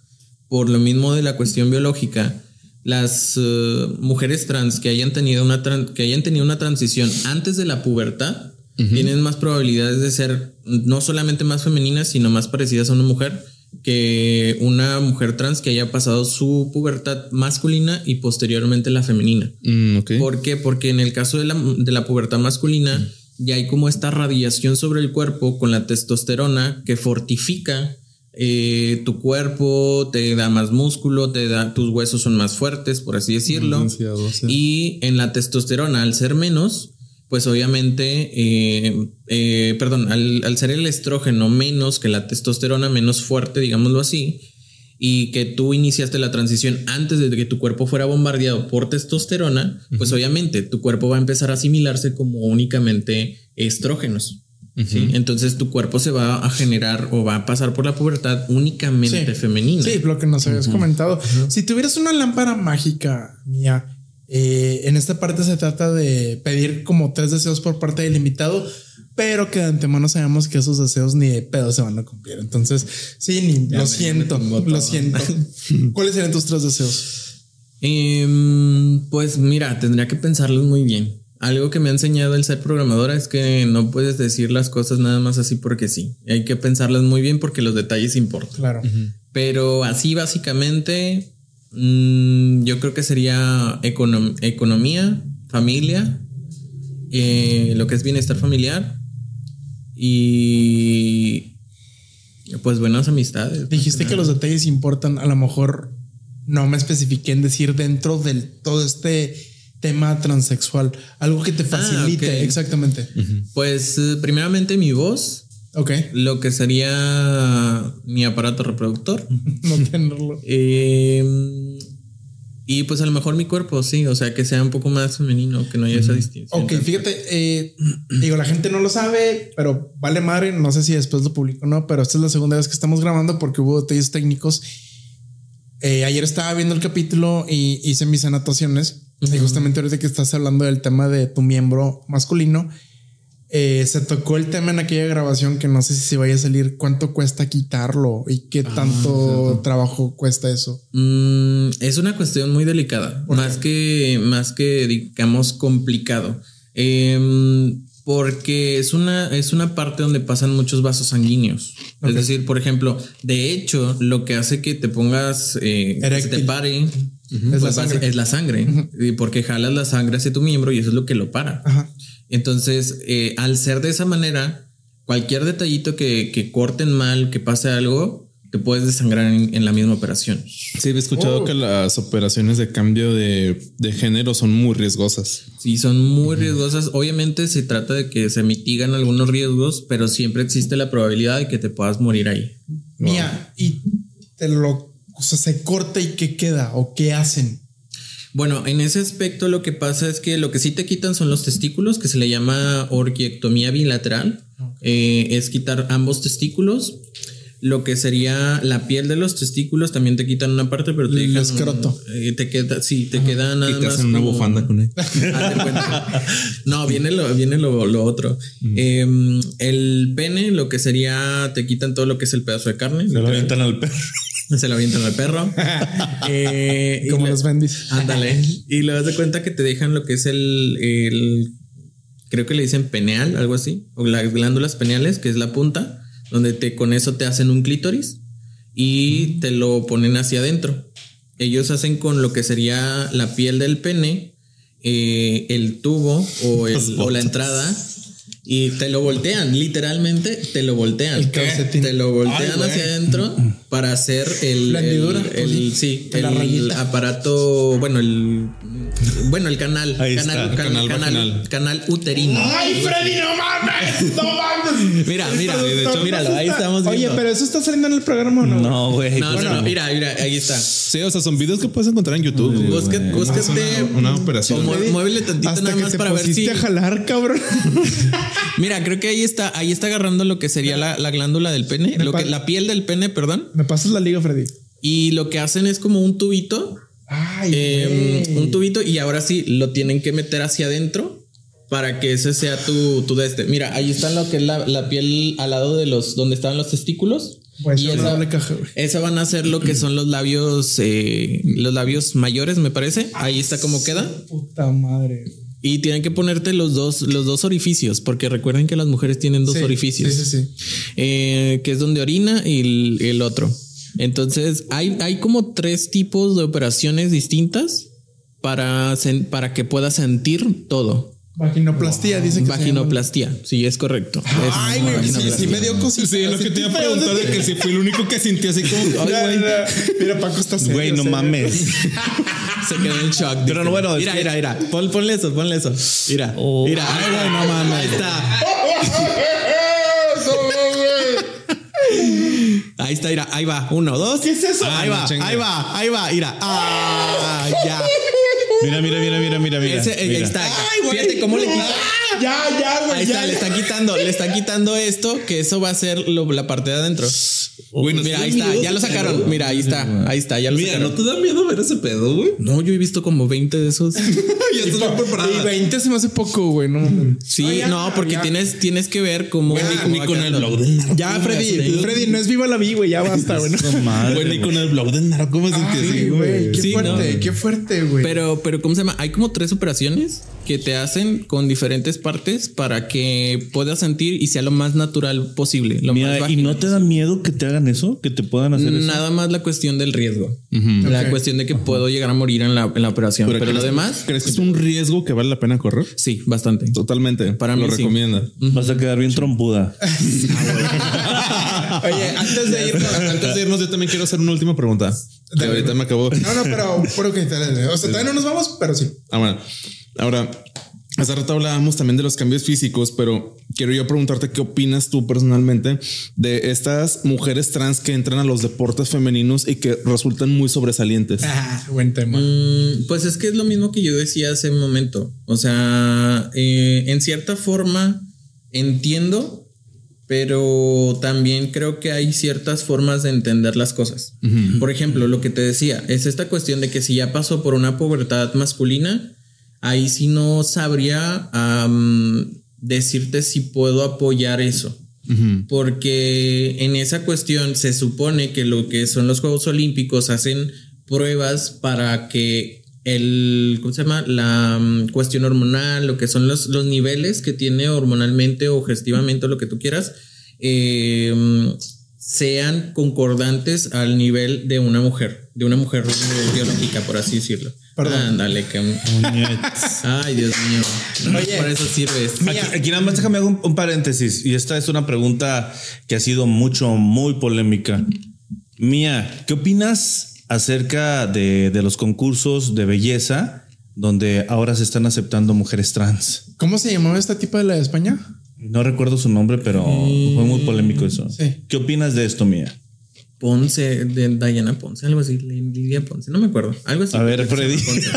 por lo mismo de la cuestión biológica, las eh, mujeres trans que hayan tenido una que hayan tenido una transición antes de la pubertad tienen más probabilidades de ser no solamente más femeninas, sino más parecidas a una mujer que una mujer trans que haya pasado su pubertad masculina y posteriormente la femenina. Mm. ¿Por qué? Porque en el caso de la, de la pubertad masculina ya hay como esta radiación sobre el cuerpo con la testosterona que fortifica eh, tu cuerpo, te da más músculo, te da, tus huesos son más fuertes, por así decirlo. Y en la testosterona, al ser menos, pues obviamente, eh, eh, perdón, al, al ser el estrógeno menos que la testosterona, menos fuerte, digámoslo así, y que tú iniciaste la transición antes de que tu cuerpo fuera bombardeado por testosterona, pues obviamente tu cuerpo va a empezar a asimilarse como únicamente estrógenos. ¿sí? Entonces tu cuerpo se va a generar o va a pasar por la pubertad únicamente Sí. femenina. Sí, lo que nos habías comentado. Si tuvieras una lámpara mágica, mía, eh, en esta parte se trata de pedir como tres deseos por parte del invitado, pero que de antemano sabemos que esos deseos ni de pedo se van a cumplir. Entonces, sí, ni, lo siento, lo siento. [LAUGHS] ¿Cuáles serían tus tres deseos? Em, pues mira, tendría que pensarlos muy bien. Algo que me ha enseñado el ser programadora es que no puedes decir las cosas nada más así porque sí. Hay que pensarlas muy bien porque los detalles importan. Claro. Pero así básicamente, mm, yo creo que sería econom- economía, familia, eh, lo que es bienestar familiar y pues buenas amistades. Dijiste que los detalles importan. A lo mejor no me especifiqué en decir dentro del todo este tema transexual. Algo que te facilite. ok. Exactamente. Pues eh, primeramente mi voz, Ok. lo que sería mi aparato reproductor. [LAUGHS] No tenerlo. Eh, y pues a lo mejor mi cuerpo, sí, o sea, que sea un poco más femenino, que no haya esa distinción. Ok, fíjate, eh, digo, la gente no lo sabe, pero vale madre, no sé si después lo publico o no, pero esta es la segunda vez que estamos grabando porque hubo detalles técnicos. Eh, ayer estaba viendo el capítulo y hice mis anotaciones y justamente ahorita que estás hablando del tema de tu miembro masculino, eh, se tocó el tema en aquella grabación que no sé si se vaya a salir cuánto cuesta quitarlo y qué tanto trabajo cuesta eso. Mm, es una cuestión muy delicada, más que, más que digamos complicado. Em, porque es una, es una parte donde pasan muchos vasos sanguíneos. Es decir, por ejemplo, de hecho, lo que hace que te pongas, eh, que se te pare, Es pues, la sangre. es la sangre. Porque jalas la sangre hacia tu miembro y eso es lo que lo para. Ajá. Entonces, eh, al ser de esa manera, cualquier detallito que, que corten mal, que pase algo, te puedes desangrar en, en la misma operación. Sí, he escuchado Oh. que las operaciones de cambio de, de género son muy riesgosas. Sí, son muy riesgosas. Obviamente se trata de que se mitigan algunos riesgos, pero siempre existe la probabilidad de que te puedas morir ahí. Mía, y te lo, o sea, se corta y qué queda o qué hacen. Bueno, en ese aspecto lo que pasa es que lo que sí te quitan son los testículos, que se le llama orquiectomía bilateral. Eh, es quitar ambos testículos. Lo que sería la piel de los testículos también te quitan una parte, pero te El dejan. escroto. eh, te queda, sí, te queda nada Y te más. hacen una como- bufanda con él. [LAUGHS] No, viene lo, viene lo, lo otro. Eh, el pene, lo que sería, te quitan todo lo que es el pedazo de carne. Se lo avientan al perro. Se lo avientan al perro. [LAUGHS] Eh, Como le- los bendis. Ándale. [LAUGHS] Y luego das de cuenta que te dejan lo que es el, el- creo que le dicen peneal, algo así, o las glándulas peneales, que es la punta, donde te con eso te hacen un clítoris y te lo ponen hacia adentro. Ellos hacen con lo que sería la piel del pene, eh, el tubo o, [LAUGHS] el- o la entrada. Y te lo voltean, literalmente te lo voltean. El. Te lo voltean hacia adentro para hacer el, La el- el- sí, el aparato, bueno, el bueno, el canal. Ahí canal, está, canal, canal canal, vaginal. canal uterino. Ay, Freddy, no mames. [LAUGHS] No mames. Mira, mira, Sí, de hecho, míralo, ahí estamos Oye, viendo. pero eso está saliendo en el programa o no? No, güey. No, pues no, no, mira, mira, ahí está. Sí, o sea, son videos que puedes encontrar en YouTube. güey. Busca- búscate. Una operación. Como- muévele tantito Hasta nada que más te para ver si. a jalar, cabrón. [LAUGHS] Mira, creo que ahí está, ahí está agarrando lo que sería la, la glándula del pene, lo que, la piel del pene, perdón. Me pasas la liga, Freddy. Y lo que hacen es como un tubito, Ay, eh, güey. un tubito, y ahora sí lo tienen que meter hacia adentro para que ese sea tu, tu de este. Mira, ahí está lo que es la, la piel al lado de los donde estaban los testículos. Pues y esa, esa van a ser lo que son los labios, eh, los labios mayores, me parece. Ahí está como queda. Puta madre. Y tienen que ponerte los dos, los dos orificios, porque recuerden que las mujeres tienen dos Sí, orificios. Sí, sí, sí. eh, que es donde orina y el, el otro. Entonces, hay, hay como tres tipos de operaciones distintas para, sen- para que puedas sentir todo. Vaginoplastia, dice que se Vaginoplastia, sí, es correcto. Es Ay, güey, sí, sí me dio cosita. Sí, lo que te iba a preguntar de que si fui el único que sintió así como. [LAUGHS] Ay, güey. ya. Mira, Paco está serio. Güey, no serio. mames. [LAUGHS] Se quedó en shock. Pero dice. no, bueno, es Mira, mira, mira. Pon- ponle eso, ponle eso. Mira, mira. Ay, güey, no mames. Ahí está. [LAUGHS] Ahí está, mira, ahí va. Uno, dos. ¿Qué es eso? Ahí Ah, va, ahí va, ahí va, mira. Ah, ya. [LAUGHS] Mira, mira, mira, mira, mira, mira. Ese, eh, mira. ahí está. Ay, güey. Fíjate cómo le quita. Ya, ya, güey. Ahí ya, está, le está quitando, le está quitando esto, que eso va a ser lo- la parte de adentro. Güey, Mira, ahí está, ya lo sacaron. pedo. Mira, ahí está, ahí está, ya lo Mira, ¿no sacaron. te da miedo ver ese pedo, güey? No, yo he visto como 20 de esos. Ya estoy bien Y preparada. 20 se me hace poco, güey. No. Sí, ya, no, porque ya. tienes, tienes que ver cómo. Ni con el blog del narco. Ya, Freddy, Freddy, no es viva la vi, güey. Ya basta, güey. ¿no? Güey, ni con el blog del narco me sentí así, güey. Qué fuerte, no. qué fuerte, güey. Pero, pero, ¿cómo se llama? Hay como tres operaciones que te hacen con diferentes partes para que puedas sentir y sea lo más natural posible. Lo Mira, más ¿y no te da miedo que te hagan eso? ¿Que te puedan hacer eso? Nada más la cuestión del riesgo. La cuestión de que puedo llegar a morir en la, en la operación. Pero, lo ¿crees- demás, ¿Crees que es un riesgo que vale la pena correr? sí, bastante. Totalmente. Para lo mí sí. recomienda. Vas a quedar bien trompuda. [LAUGHS] Oye, antes de irnos, antes de irnos, yo también quiero hacer una última pregunta. Que ahorita me acabó. No, no, pero, pero que O sea, todavía no nos vamos, pero sí. Ah, bueno. Ahora, hace rato hablábamos también de los cambios físicos, pero quiero yo preguntarte qué opinas tú personalmente de estas mujeres trans que entran a los deportes femeninos y que resultan muy sobresalientes. Ah, buen tema. Mm, Pues es que es lo mismo que yo decía hace un momento. O sea, eh, en cierta forma entiendo, pero también creo que hay ciertas formas de entender las cosas. Por ejemplo, lo que te decía es esta cuestión de que si ya pasó por una pubertad masculina, ahí sí no sabría decirte si puedo apoyar eso. Porque en esa cuestión se supone que lo que son los Juegos Olímpicos hacen pruebas para que el, ¿cómo se llama? La cuestión hormonal, lo que son los, los niveles que tiene hormonalmente o gestivamente lo que tú quieras, eh, sean concordantes al nivel de una mujer, de una mujer biológica, por así decirlo. Perdón. Ándale, que... Ay, Dios mío. Oye, por eso sirves. Aquí, aquí nada más déjame hacer un, un paréntesis. Y esta es una pregunta que ha sido mucho, muy polémica. Mía, ¿qué opinas acerca de, de los concursos de belleza donde ahora se están aceptando mujeres trans? ¿Cómo se llamaba esta tipa de la de España? No recuerdo su nombre, pero fue muy polémico eso. Sí. ¿Qué opinas de esto, Mía? Ponce, de Diana Ponce, algo así, Lidia Ponce, no me acuerdo, algo así. A ver, Freddy. Ponce.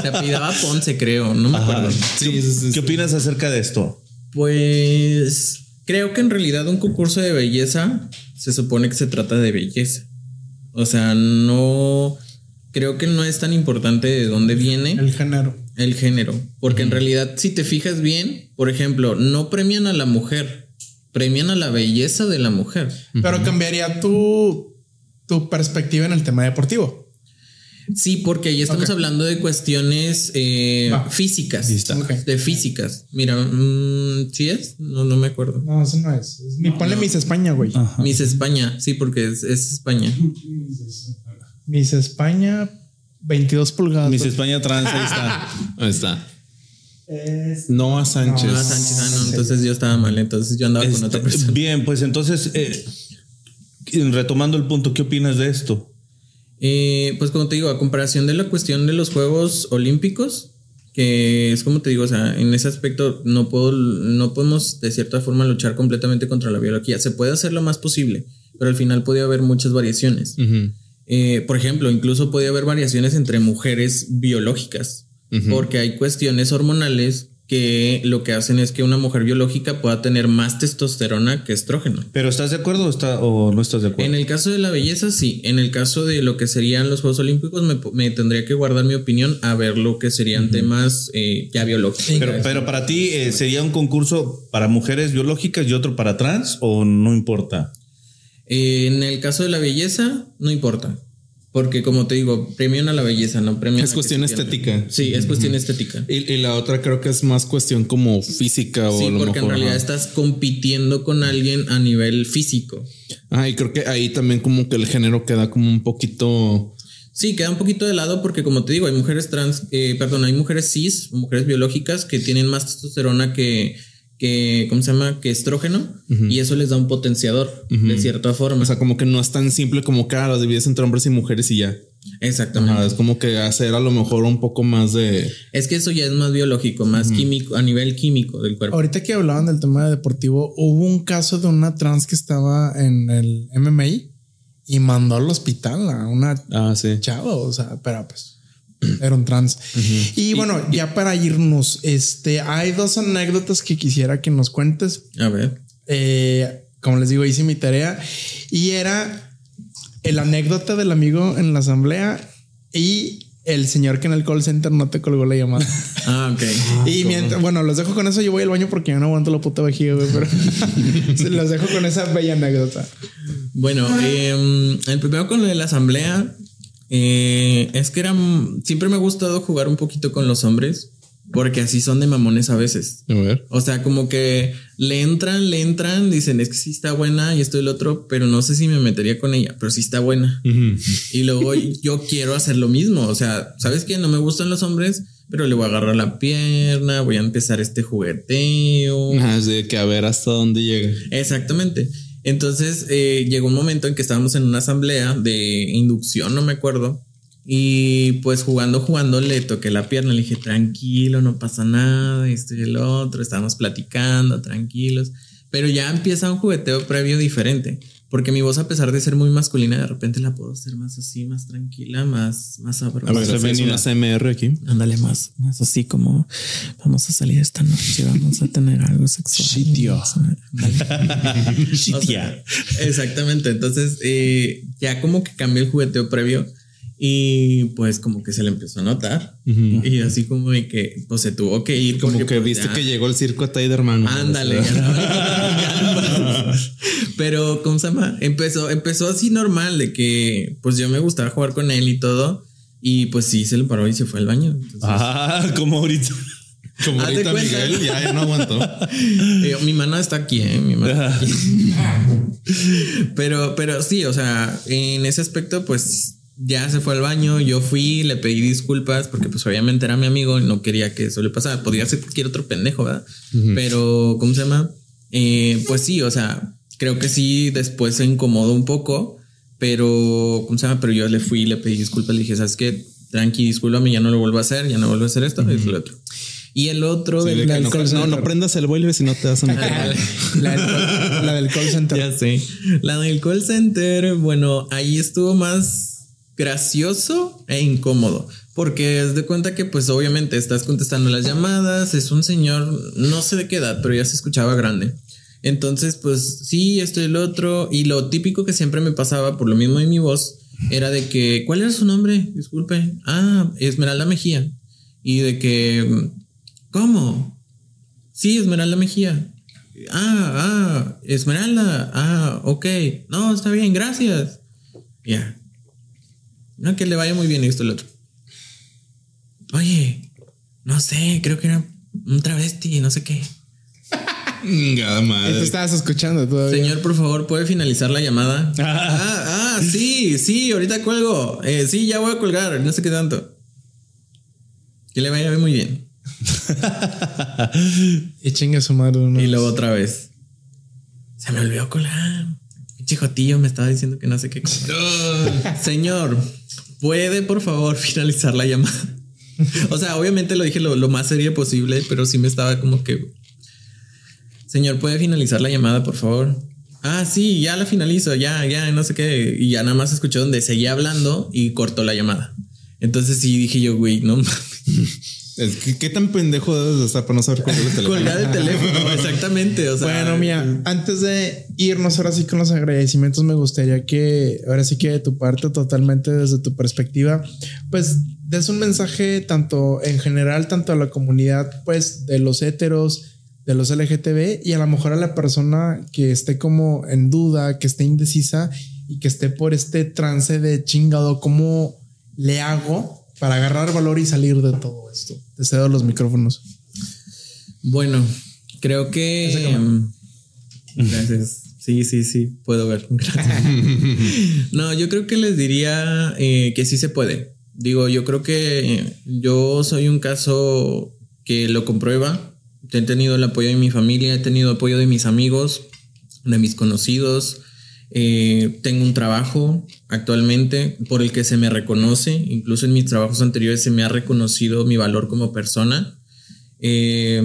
Se apellidaba Ponce, creo, no me acuerdo. ¿Qué opinas acerca de esto? Pues creo que en realidad un concurso de belleza se supone que se trata de belleza. O sea, no creo que no es tan importante de dónde viene El género. El género, porque en realidad si te fijas bien, por ejemplo, no premian a la mujer, premian a la belleza de la mujer. Pero cambiaría tu, tu perspectiva en el tema deportivo. Sí, porque ahí estamos hablando de cuestiones eh, físicas. De físicas. Mira, mm, ¿sí es? No, no me acuerdo. No, eso no es. es mi, ponle Miss España, güey. Miss España, sí, porque es, es España. Miss España, 22 pulgadas. Miss España trans, ahí está. Ahí está. Es- Noah Sánchez. Ah, Sánchez, ah, no, entonces yo estaba mal, entonces yo andaba con Este, otra persona. bien, pues entonces, eh, retomando el punto, ¿qué opinas de esto? Eh, pues como te digo, a comparación de la cuestión de los Juegos Olímpicos, que es como te digo, o sea, en ese aspecto no puedo, no podemos de cierta forma luchar completamente contra la biología. Se puede hacer lo más posible, pero al final podía haber muchas variaciones. Eh, por ejemplo, incluso podía haber variaciones entre mujeres biológicas, porque hay cuestiones hormonales que lo que hacen es que una mujer biológica pueda tener más testosterona que estrógeno. ¿Pero estás de acuerdo o, está, o no estás de acuerdo? En el caso de la belleza, sí. En el caso de lo que serían los Juegos Olímpicos, me, me tendría que guardar mi opinión a ver lo que serían temas eh, ya biológicos. Pero, pero para ti, eh, ¿sería un concurso para mujeres biológicas y otro para trans o no importa? Eh, en el caso de la belleza, no importa. Porque como te digo, premian a la belleza, no premian Es a cuestión estética. Sí, es cuestión estética. Y, y la otra creo que es más cuestión como física o Sí, lo porque en realidad estás compitiendo con alguien a nivel físico. Ah, y creo que ahí también como que el género queda como un poquito. Sí, queda un poquito de lado porque como te digo, hay mujeres trans, eh, perdón, hay mujeres cis, mujeres biológicas que tienen más testosterona que, que ¿cómo se llama? Que estrógeno y eso les da un potenciador de cierta forma. O sea, como que no es tan simple como que ah, los divides entre hombres y mujeres y ya. Exactamente. Ajá, es como que hacer a lo mejor un poco más de. Es que eso ya es más biológico, más químico, a nivel químico del cuerpo. Ahorita que hablaban del tema deportivo, hubo un caso de una trans que estaba en el MMA y mandó al hospital a una Ah, sí. chava, o sea, pero pues era un trans. Y bueno, ya para irnos, este, hay dos anécdotas que quisiera que nos cuentes. A ver. Eh, como les digo, hice mi tarea y era el anécdota del amigo en la asamblea y el señor que en el call center no te colgó la llamada. [LAUGHS] Ah, ok. y mientras, bueno, los dejo con eso. Yo voy al baño porque yo no aguanto la puta vejiga, güey, pero [LAUGHS] [LAUGHS] los dejo con esa bella anécdota. Bueno, eh, el primero con lo de la asamblea eh, es que era siempre me ha gustado jugar un poquito con los hombres porque así son de mamones a veces. A ver. O sea, como que le entran, le entran, dicen es que sí está buena y esto y el otro, pero no sé si me metería con ella, pero sí está buena. Y luego yo quiero hacer lo mismo. O sea, ¿sabes qué? No me gustan los hombres, pero le voy a agarrar la pierna, voy a empezar este jugueteo. Es de que a ver hasta dónde llega. Exactamente. Entonces eh, llegó un momento en que estábamos en una asamblea de inducción, no me acuerdo. Y pues jugando, jugando, le toqué la pierna. Le dije, tranquilo, no pasa nada, esto y el otro. Estábamos platicando, tranquilos. Pero ya empieza un jugueteo previo diferente. Porque mi voz, a pesar de ser muy masculina, de repente la puedo hacer más así, más tranquila, más, más sabrosa. A ver, es una CMR aquí. Ándale más, más así como vamos a salir esta noche, vamos a tener algo sexual. Sitio. [LAUGHS] O sea, exactamente. Entonces, eh, ya como que cambió el jugueteo previo y pues como que se le empezó a notar. Y así como de que pues se tuvo que ir. Como que pues, viste ya- que llegó el circo a Tiderman. Ándale. Pero, ¿cómo se llama? Empezó, empezó así normal de que pues yo me gustaba jugar con él y todo. Y pues sí, se le paró y se fue al baño. Entonces, Ah, como ahorita. Como ahorita cuenta. Miguel ya, ya no aguantó. Yo, mi mano está aquí, ¿eh? Mi mano está aquí. [LAUGHS] pero, pero sí, o sea, en ese aspecto, pues ya se fue al baño. Yo fui, le pedí disculpas porque, pues, obviamente era mi amigo y no quería que eso le pasara. Podría ser cualquier otro pendejo, ¿verdad? Pero, ¿cómo se llama? Eh, pues sí, o sea, creo que sí, después se incomodó un poco, pero, ¿cómo se llama? Pero yo le fui, le pedí disculpas, le dije, ¿sabes qué? Tranqui, discúlpame, ya no lo vuelvo a hacer, ya no vuelvo a hacer esto, y lo otro. Y el otro Sí, del- no, call no, center. no prendas el boiler si no te vas a meter. La del, call- la del call [LAUGHS] center. Ya sé. La del call center, bueno, ahí estuvo más gracioso e incómodo. Porque es de cuenta que, pues, obviamente estás contestando las llamadas. Es un señor, no sé de qué edad, pero ya se escuchaba grande. Entonces, pues, sí, esto y el otro. Y lo típico que siempre me pasaba, por lo mismo de mi voz, era de que, ¿cuál era su nombre? Disculpe. Ah, Esmeralda Mejía. Y de que, ¿cómo? Sí, Esmeralda Mejía. Ah, ah, Esmeralda. Ah, ok. No, está bien, gracias. Ya. No, que le vaya muy bien esto y lo otro. Oye, no sé, creo que era un travesti, no sé qué. Ahí madre. te estabas escuchando todavía. Señor, por favor, ¿puede finalizar la llamada? [LAUGHS] ah, ah, sí, sí, ahorita cuelgo. Eh, sí, ya voy a colgar, no sé qué tanto. Que le vaya muy bien. [LAUGHS] Y chingue su madre. Y luego otra vez. Se me olvidó colar. Pinche Jotillo me estaba diciendo que no sé qué. cosa. Señor, ¿puede por favor finalizar la llamada? O sea, obviamente lo dije lo, lo más serio posible, pero sí me estaba como que... Señor, ¿puede finalizar la llamada, por favor? Ah, sí, ya la finalizo, ya, ya, no sé qué. Y ya nada más escuché donde seguía hablando y cortó la llamada. Entonces sí dije yo, güey, no mames. Es que, ¿Qué tan pendejo debes de estar para no saber colgar el [LAUGHS] teléfono? Colgar el teléfono, [LAUGHS] exactamente. O sea, Bueno, mira, antes de irnos ahora sí con los agradecimientos, me gustaría que ahora sí que de tu parte, totalmente desde tu perspectiva, pues des un mensaje tanto en general, tanto a la comunidad, pues de los héteros, de los LGTB y a lo mejor a la persona que esté como en duda, que esté indecisa y que esté por este trance de chingado, ¿cómo le hago para agarrar valor y salir de todo esto? Te cedo los micrófonos. Bueno, creo que. em, Gracias. Sí, sí, sí, puedo ver. Gracias. [LAUGHS] No, yo creo que les diría eh, que sí se puede. Digo, yo creo que yo soy un caso que lo comprueba. He tenido el apoyo de mi familia, he tenido apoyo de mis amigos, de mis conocidos. Eh, tengo un trabajo actualmente por el que se me reconoce. Incluso en mis trabajos anteriores se me ha reconocido mi valor como persona. Eh,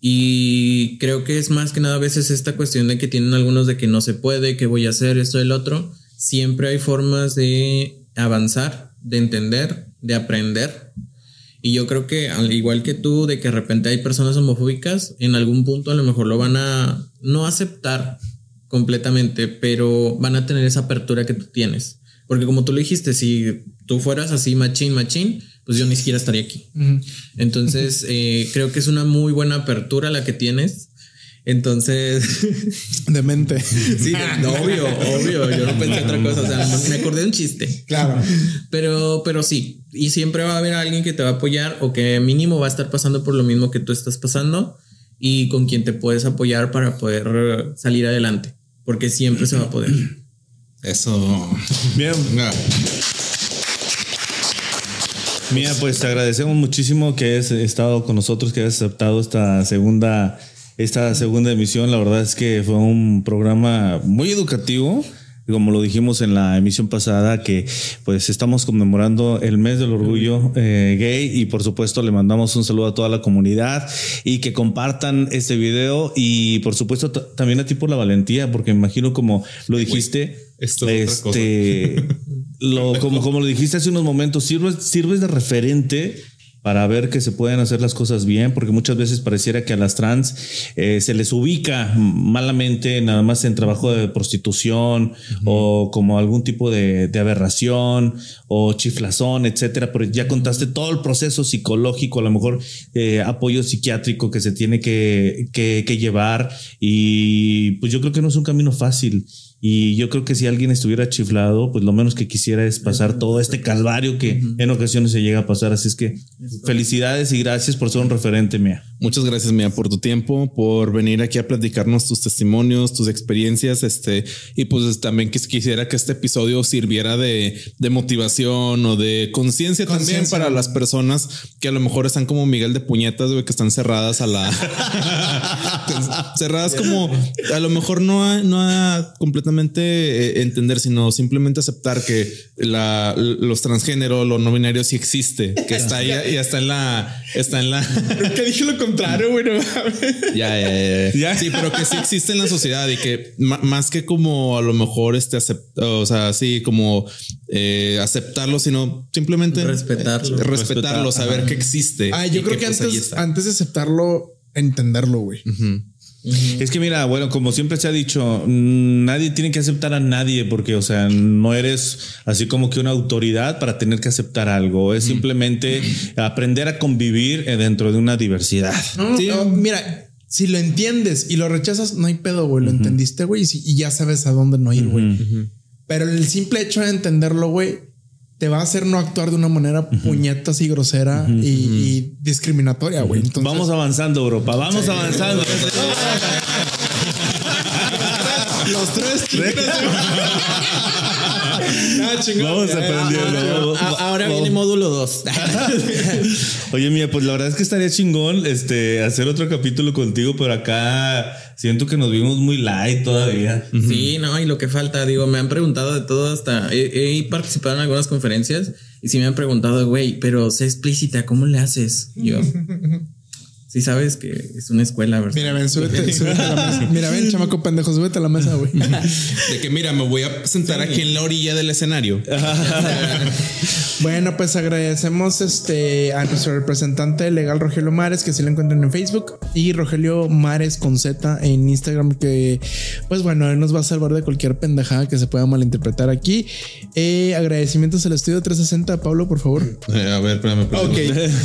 y creo que es más que nada a veces esta cuestión de que tienen algunos de que no se puede, que voy a hacer esto, el otro. Siempre hay formas de avanzar, de entender, de aprender. Y yo creo que al igual que tú, de que de repente hay personas homofóbicas, en algún punto a lo mejor lo van a no aceptar completamente, pero van a tener esa apertura que tú tienes. Porque como tú lo dijiste, si tú fueras así machín, machín, pues yo ni siquiera estaría aquí. Entonces, [LAUGHS] eh, creo que es una muy buena apertura la que tienes. Entonces, [LAUGHS] Demente. [LAUGHS] sí, no, obvio, obvio, yo no pensé otra cosa, o sea, me acordé de un chiste. Claro. Pero, pero sí, y siempre va a haber alguien que te va a apoyar o que mínimo va a estar pasando por lo mismo que tú estás pasando y con quien te puedes apoyar para poder eh, salir adelante, porque siempre se va a poder. Eso. Bien. Mira, pues te agradecemos muchísimo que hayas estado con nosotros, que hayas aceptado esta segunda, esta segunda emisión. La verdad es que fue un programa muy educativo. Como lo dijimos en la emisión pasada, que pues estamos conmemorando el mes del orgullo eh, gay y por supuesto le mandamos un saludo a toda la comunidad y que compartan este video y por supuesto también a ti por la valentía, porque imagino como lo dijiste, esto es otra cosa. este, [LAUGHS] lo, como, como lo dijiste hace unos momentos, sirves, sirves de referente para ver que se pueden hacer las cosas bien, porque muchas veces pareciera que a las trans eh, se les ubica malamente nada más en trabajo de prostitución o como algún tipo de, de aberración o chiflazón, etcétera. Pero ya contaste todo el proceso psicológico, a lo mejor eh, apoyo psiquiátrico que se tiene que, que, que llevar y pues yo creo que no es un camino fácil. Y yo creo que si alguien estuviera chiflado, pues lo menos que quisiera es pasar todo este calvario que en ocasiones se llega a pasar. Así es que felicidades y gracias por ser un referente, Mía. Muchas gracias, Mía, por tu tiempo, por venir aquí a platicarnos tus testimonios, tus experiencias, este, y pues también quis- quisiera que este episodio sirviera de, de motivación o de conciencia también para las personas que a lo mejor están como Miguel de puñetas, güey, que están cerradas a la [LAUGHS] cerradas como a lo mejor no a, no a completamente eh, entender, sino simplemente aceptar que la, los transgéneros, lo no binario sí existe, que está ahí y está en la, está en la que dije lo contrario, güey. no mames. ya, ya, ya, ya. Sí, pero que sí existe en la sociedad y que más que como a lo mejor este acept- o sea, sí, como eh, aceptarlo, sino simplemente Respetarlo. eh, respetarlo, Respetar, saber que existe. Ah, yo creo que, pues, antes, antes de aceptarlo, entenderlo, güey. Es que mira, bueno, como siempre se ha dicho, mm, nadie tiene que aceptar a nadie porque, o sea, no eres así como que una autoridad para tener que aceptar algo. Es simplemente aprender a convivir eh, dentro de una diversidad. No, no, mira, si lo entiendes y lo rechazas, no hay pedo, güey. Lo entendiste, güey, y, si- y ya sabes a dónde no ir, güey. Pero el simple hecho de entenderlo, güey, te va a hacer no actuar de una manera puñetas y grosera y, y discriminatoria, güey. Entonces, Vamos avanzando, Europa. Vamos avanzando. [LAUGHS] los tres [LAUGHS] Ah, chingón. Vamos aprendiendo. A- ahora viene módulo 2. [LAUGHS] Oye, mía, pues la verdad es que estaría chingón este, hacer otro capítulo contigo, pero acá Siento que nos vimos muy light todavía. Sí, no, y lo que falta, digo, me han preguntado de todo hasta. He, he participado en algunas conferencias y sí me han preguntado, güey, pero sé explícita, ¿cómo le haces? Yo. [LAUGHS] Sí, sabes que es una escuela, ¿verdad? Mira, ven, súbete, súbete a la mesa. Mira, ven, chamaco pendejo, súbete a la mesa, güey. De que mira, me voy a sentar aquí en la orilla del escenario. [LAUGHS] Bueno, pues agradecemos este a nuestro representante legal Rogelio Mares, que sí lo encuentran en Facebook, y Rogelio Mares con Z en Instagram, que pues bueno, él nos va a salvar de cualquier pendejada que se pueda malinterpretar aquí. Eh, agradecimientos al estudio 360, Pablo, por favor. Eh, a ver, espérame. espérame. Ok.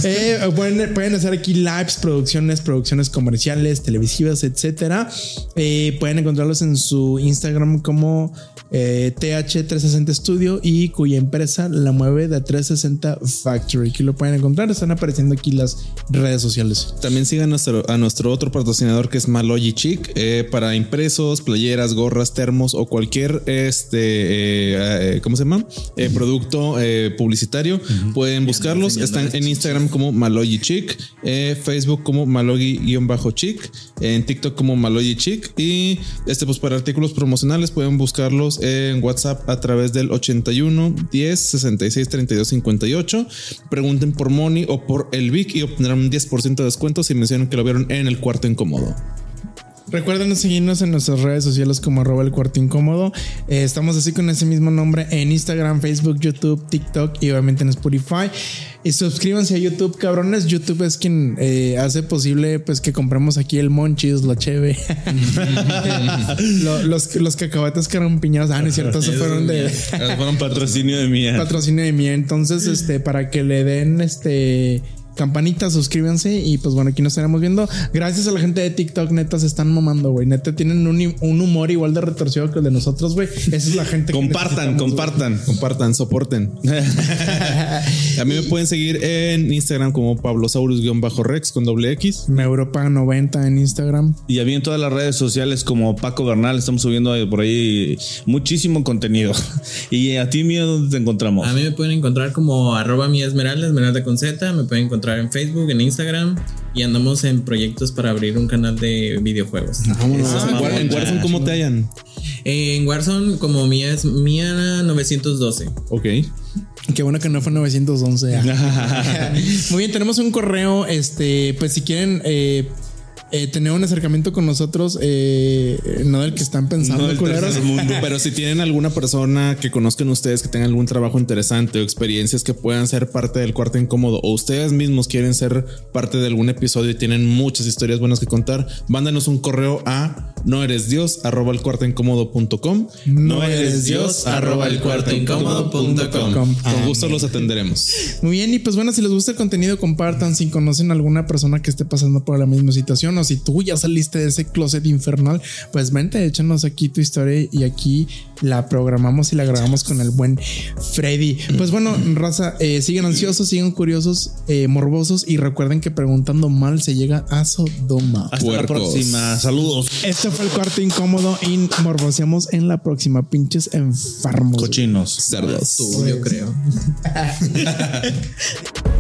Eh, pueden, pueden hacer aquí lives, producciones, producciones comerciales, televisivas, etcétera. Eh, pueden encontrarlos en su Instagram como eh, TH360 Studio y cuya empresa la mueve de 360 Factory. Aquí lo pueden encontrar. Están apareciendo aquí las redes sociales. También sigan nuestro, a nuestro otro patrocinador que es Malogy Chic eh, para impresos, playeras, gorras, termos o cualquier este, eh, eh, ¿cómo se llama? Eh, producto eh, publicitario. Pueden buscarlos. Están en Instagram como Malogy Chic, eh, Facebook como Malogy-Chic, en TikTok como Malogy Chic y este pues para artículos promocionales pueden buscarlos en WhatsApp a través del 81 10 66 32 58. Pregunten por Moni o por el Vic y obtendrán un 10% de descuento si mencionan que lo vieron en el cuarto incómodo. Recuerden seguirnos en nuestras redes sociales como arroba el cuarto incómodo. Eh, estamos así con ese mismo nombre en Instagram, Facebook, YouTube, TikTok y obviamente en Spotify. Y suscríbanse a YouTube, cabrones. YouTube es quien eh, hace posible pues que compremos aquí el Monchis, la Cheve. [LAUGHS] Lo- los, los cacahuates que eran piñados. Ah, no es cierto, se fueron de Fueron patrocinio de mía. patrocinio de mí. Entonces, este, para que le den este campanita, suscríbanse y pues bueno, aquí nos estaremos viendo. Gracias a la gente de TikTok, neta, se están mamando, güey. Neta, tienen un, un humor igual de retorcido que el de nosotros, güey. Esa es la gente que Compartan, güey. compartan. Compartan, soporten. [LAUGHS] a mí me pueden seguir en Instagram como Pablosaurus-Rex con doble X. Europa 90 en Instagram. Y a mí en todas las redes sociales como Paco Bernal estamos subiendo por ahí muchísimo contenido. [LAUGHS] Y a ti, mío, ¿dónde te encontramos? A mí me pueden encontrar como arroba mi esmeralda, esmeralda con Z. Me pueden encontrar en Facebook, en Instagram. Y andamos en proyectos para abrir un canal de videojuegos. Vámonos. Ah, en, Warzone, ¿cómo te hallan? Eh, en Warzone, como mía es mía 912. Ok. Qué bueno que no fue 911. ah. [LAUGHS] Muy bien, tenemos un correo. Este, pues si quieren eh, eh, tener un acercamiento con nosotros, eh, no del que están pensando, No del culeros. tercer mundo. [LAUGHS] Pero si tienen alguna persona que conozcan ustedes que tenga algún trabajo interesante o experiencias que puedan ser parte del cuarto incómodo o ustedes mismos quieren ser parte de algún episodio y tienen muchas historias buenas que contar, mándanos un correo a no eres dios arroba el cuarto incómodo.com. No eres Dios, arroba el cuarto incómodo punto com. Com. Con gusto los atenderemos. Muy bien, y pues bueno, si les gusta el contenido, compartan. Si conocen a alguna persona que esté pasando por la misma situación, o si tú ya saliste de ese closet infernal, pues vente, échanos aquí tu historia y aquí la programamos y la grabamos con el buen Freddy. Pues bueno, raza, eh, sigan ansiosos, sigan curiosos, eh, morbosos y recuerden que preguntando mal se llega a Sodoma. Hasta la próxima. Saludos. Este fue el cuarto incómodo y morboseamos en la próxima. Pinches enfermos. Cochinos. Cerdos. Tú, yo creo. [LAUGHS]